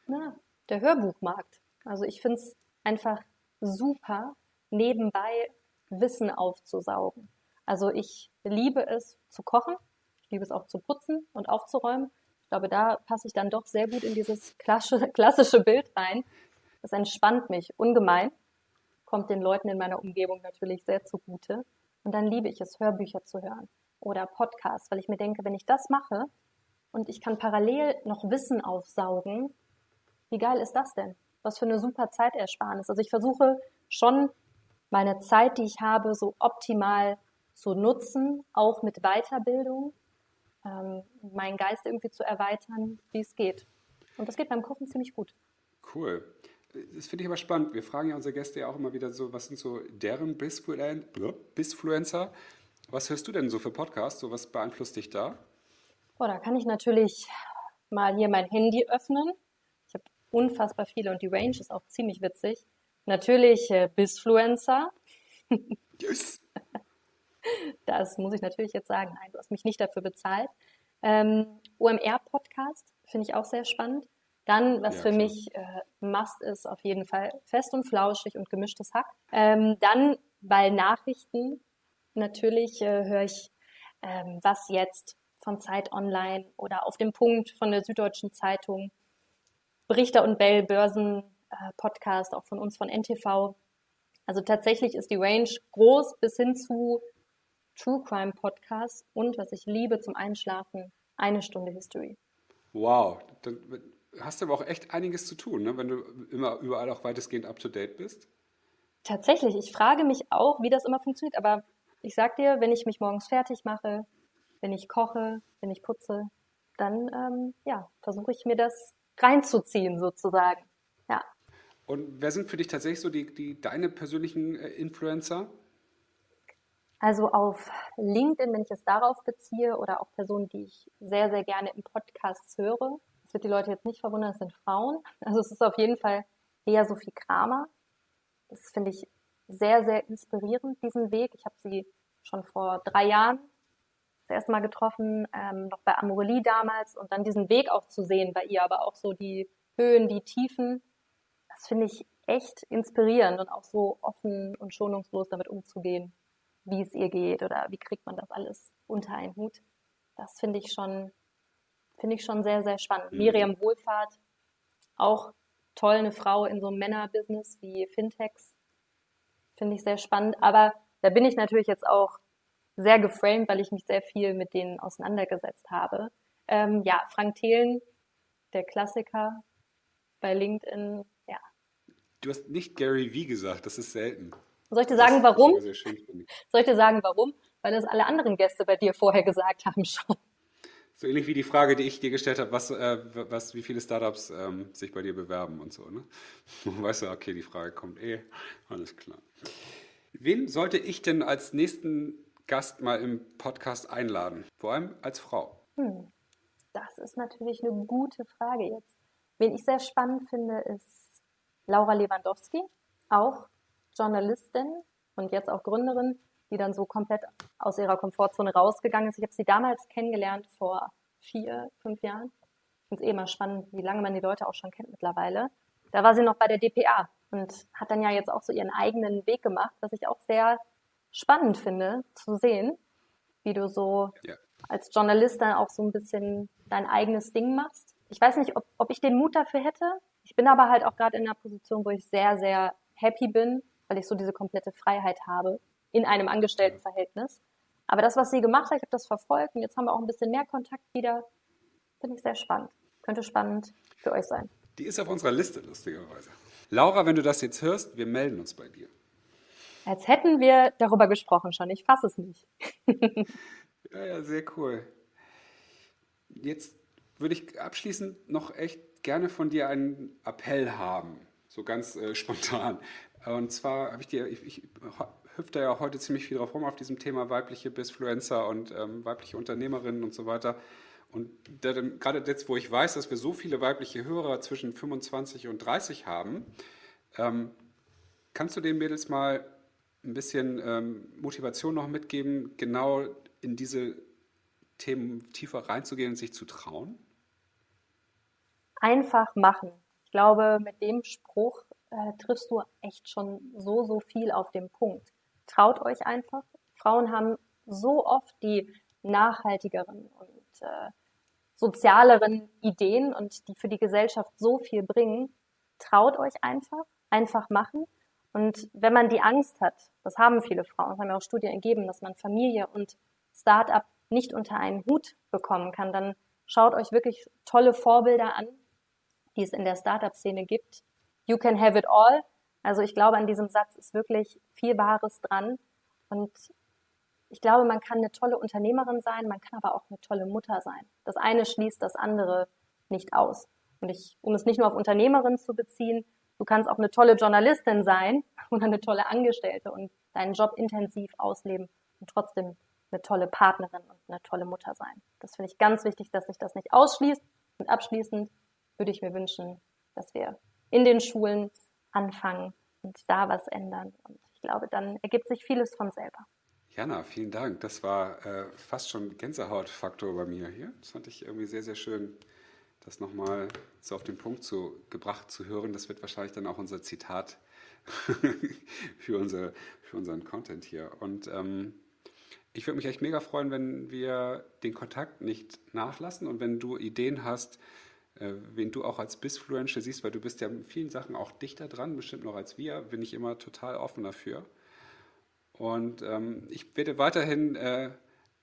Ja, der Hörbuchmarkt. Also ich finde es einfach super, nebenbei Wissen aufzusaugen. Also ich liebe es zu kochen, ich liebe es auch zu putzen und aufzuräumen. Ich glaube, da passe ich dann doch sehr gut in dieses klassische Bild rein. Das entspannt mich ungemein, kommt den Leuten in meiner Umgebung natürlich sehr zugute. Und dann liebe ich es, Hörbücher zu hören oder Podcasts, weil ich mir denke, wenn ich das mache und ich kann parallel noch Wissen aufsaugen, wie geil ist das denn? was für eine super Zeitersparnis. Also ich versuche schon meine Zeit, die ich habe, so optimal zu nutzen, auch mit Weiterbildung, ähm, meinen Geist irgendwie zu erweitern, wie es geht. Und das geht beim Kochen ziemlich gut. Cool. Das finde ich aber spannend. Wir fragen ja unsere Gäste ja auch immer wieder so, was sind so deren Bisfluencer? Was hörst du denn so für Podcasts? So was beeinflusst dich da? Oh, da kann ich natürlich mal hier mein Handy öffnen unfassbar viele und die Range ist auch ziemlich witzig. Natürlich äh, Bisfluencer. Yes. Das muss ich natürlich jetzt sagen. Nein, du hast mich nicht dafür bezahlt. Ähm, OMR-Podcast finde ich auch sehr spannend. Dann, was ja, für klar. mich äh, Must ist, auf jeden Fall fest und flauschig und gemischtes Hack. Ähm, dann, weil Nachrichten, natürlich äh, höre ich ähm, was jetzt von Zeit Online oder auf dem Punkt von der Süddeutschen Zeitung. Richter und Bell Börsen äh, Podcast, auch von uns von NTV. Also tatsächlich ist die Range groß bis hin zu True Crime Podcasts und was ich liebe zum Einschlafen, eine Stunde History. Wow, hast du aber auch echt einiges zu tun, ne? wenn du immer überall auch weitestgehend up to date bist. Tatsächlich, ich frage mich auch, wie das immer funktioniert, aber ich sag dir, wenn ich mich morgens fertig mache, wenn ich koche, wenn ich putze, dann ähm, ja, versuche ich mir das reinzuziehen sozusagen. Ja. Und wer sind für dich tatsächlich so die, die deine persönlichen äh, Influencer? Also auf LinkedIn, wenn ich es darauf beziehe, oder auch Personen, die ich sehr, sehr gerne im Podcast höre. Wird die Leute jetzt nicht verwundern, das sind Frauen. Also es ist auf jeden Fall eher Sophie Kramer. Das finde ich sehr, sehr inspirierend, diesen Weg. Ich habe sie schon vor drei Jahren das erste Mal getroffen, ähm, noch bei Amorelie damals und dann diesen Weg auch zu sehen bei ihr, aber auch so die Höhen, die Tiefen, das finde ich echt inspirierend und auch so offen und schonungslos damit umzugehen, wie es ihr geht oder wie kriegt man das alles unter einen Hut. Das finde ich schon, finde ich schon sehr, sehr spannend. Mhm. Miriam Wohlfahrt, auch toll, eine Frau in so einem Männerbusiness wie Fintechs, finde ich sehr spannend. Aber da bin ich natürlich jetzt auch sehr geframed, weil ich mich sehr viel mit denen auseinandergesetzt habe. Ähm, ja, Frank Thelen, der Klassiker bei LinkedIn, ja. Du hast nicht Gary V gesagt, das ist selten. Soll ich dir sagen, das warum? Soll ich dir sagen, warum? Weil das alle anderen Gäste bei dir vorher gesagt haben schon. So ähnlich wie die Frage, die ich dir gestellt habe, was, äh, was, wie viele Startups ähm, sich bei dir bewerben und so. Ne? Weißt du, okay, die Frage kommt eh. Alles klar. Wen sollte ich denn als nächsten Gast mal im Podcast einladen? Vor allem als Frau. Hm. Das ist natürlich eine gute Frage jetzt. Wen ich sehr spannend finde, ist Laura Lewandowski, auch Journalistin und jetzt auch Gründerin die dann so komplett aus ihrer Komfortzone rausgegangen ist. Ich habe sie damals kennengelernt vor vier, fünf Jahren. Ich finde es eh immer spannend, wie lange man die Leute auch schon kennt mittlerweile. Da war sie noch bei der DPA und hat dann ja jetzt auch so ihren eigenen Weg gemacht, was ich auch sehr spannend finde zu sehen, wie du so ja. als Journalist dann auch so ein bisschen dein eigenes Ding machst. Ich weiß nicht, ob, ob ich den Mut dafür hätte. Ich bin aber halt auch gerade in einer Position, wo ich sehr, sehr happy bin, weil ich so diese komplette Freiheit habe in einem Angestelltenverhältnis. Aber das, was sie gemacht hat, ich habe das verfolgt und jetzt haben wir auch ein bisschen mehr Kontakt wieder. Finde ich sehr spannend. Könnte spannend für euch sein. Die ist auf unserer Liste, lustigerweise. Laura, wenn du das jetzt hörst, wir melden uns bei dir. Als hätten wir darüber gesprochen schon. Ich fasse es nicht. ja, ja, sehr cool. Jetzt würde ich abschließend noch echt gerne von dir einen Appell haben, so ganz äh, spontan. Und zwar habe ich dir, ich, ich hüpft ja heute ziemlich viel drauf rum auf diesem Thema weibliche Bisfluencer und ähm, weibliche Unternehmerinnen und so weiter. Und gerade jetzt, wo ich weiß, dass wir so viele weibliche Hörer zwischen 25 und 30 haben, ähm, kannst du den Mädels mal ein bisschen ähm, Motivation noch mitgeben, genau in diese Themen tiefer reinzugehen und sich zu trauen? Einfach machen. Ich glaube, mit dem Spruch äh, triffst du echt schon so, so viel auf den Punkt. Traut euch einfach. Frauen haben so oft die nachhaltigeren und äh, sozialeren Ideen und die für die Gesellschaft so viel bringen. Traut euch einfach, einfach machen. Und wenn man die Angst hat, das haben viele Frauen, haben ja auch Studien ergeben, dass man Familie und Start-up nicht unter einen Hut bekommen kann, dann schaut euch wirklich tolle Vorbilder an, die es in der Startup-Szene gibt. You can have it all. Also ich glaube, an diesem Satz ist wirklich viel Wahres dran. Und ich glaube, man kann eine tolle Unternehmerin sein, man kann aber auch eine tolle Mutter sein. Das eine schließt das andere nicht aus. Und ich, um es nicht nur auf Unternehmerin zu beziehen, du kannst auch eine tolle Journalistin sein oder eine tolle Angestellte und deinen Job intensiv ausleben und trotzdem eine tolle Partnerin und eine tolle Mutter sein. Das finde ich ganz wichtig, dass sich das nicht ausschließt. Und abschließend würde ich mir wünschen, dass wir in den Schulen anfangen und da was ändern. Und ich glaube, dann ergibt sich vieles von selber. Jana, vielen Dank. Das war äh, fast schon Gänsehautfaktor bei mir hier. Das fand ich irgendwie sehr, sehr schön, das nochmal so auf den Punkt zu, gebracht zu hören. Das wird wahrscheinlich dann auch unser Zitat für, unser, für unseren Content hier. Und ähm, ich würde mich echt mega freuen, wenn wir den Kontakt nicht nachlassen und wenn du Ideen hast, wen du auch als Bisfluential siehst, weil du bist ja in vielen Sachen auch dichter dran, bestimmt noch als wir, bin ich immer total offen dafür. Und ähm, ich werde weiterhin äh,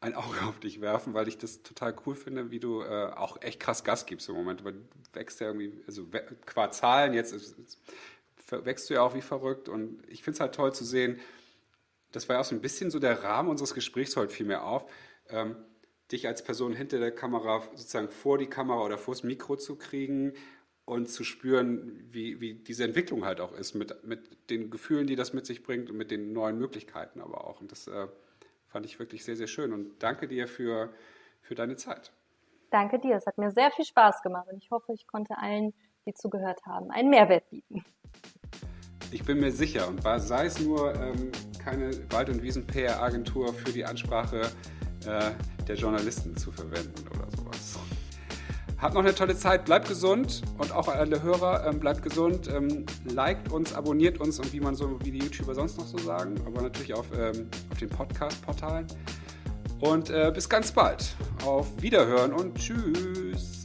ein Auge auf dich werfen, weil ich das total cool finde, wie du äh, auch echt krass Gas gibst im Moment. Weil du wächst ja irgendwie, also qua Zahlen jetzt ist, ist, wächst du ja auch wie verrückt. Und ich finde es halt toll zu sehen, das war ja auch so ein bisschen so der Rahmen unseres Gesprächs heute viel mehr auf. Ähm, dich als Person hinter der Kamera sozusagen vor die Kamera oder vors Mikro zu kriegen und zu spüren, wie, wie diese Entwicklung halt auch ist, mit, mit den Gefühlen, die das mit sich bringt und mit den neuen Möglichkeiten aber auch. Und das äh, fand ich wirklich sehr, sehr schön. Und danke dir für, für deine Zeit. Danke dir. Es hat mir sehr viel Spaß gemacht und ich hoffe, ich konnte allen, die zugehört haben, einen Mehrwert bieten. Ich bin mir sicher, und sei es nur ähm, keine Wald- und Wiesen-PR-Agentur für die Ansprache äh, der Journalisten zu verwenden oder sowas. Habt noch eine tolle Zeit, bleibt gesund und auch alle Hörer, ähm, bleibt gesund, ähm, liked uns, abonniert uns und wie man so, wie die YouTuber sonst noch so sagen, aber natürlich auf, ähm, auf den Podcast-Portalen. Und äh, bis ganz bald. Auf Wiederhören und tschüss.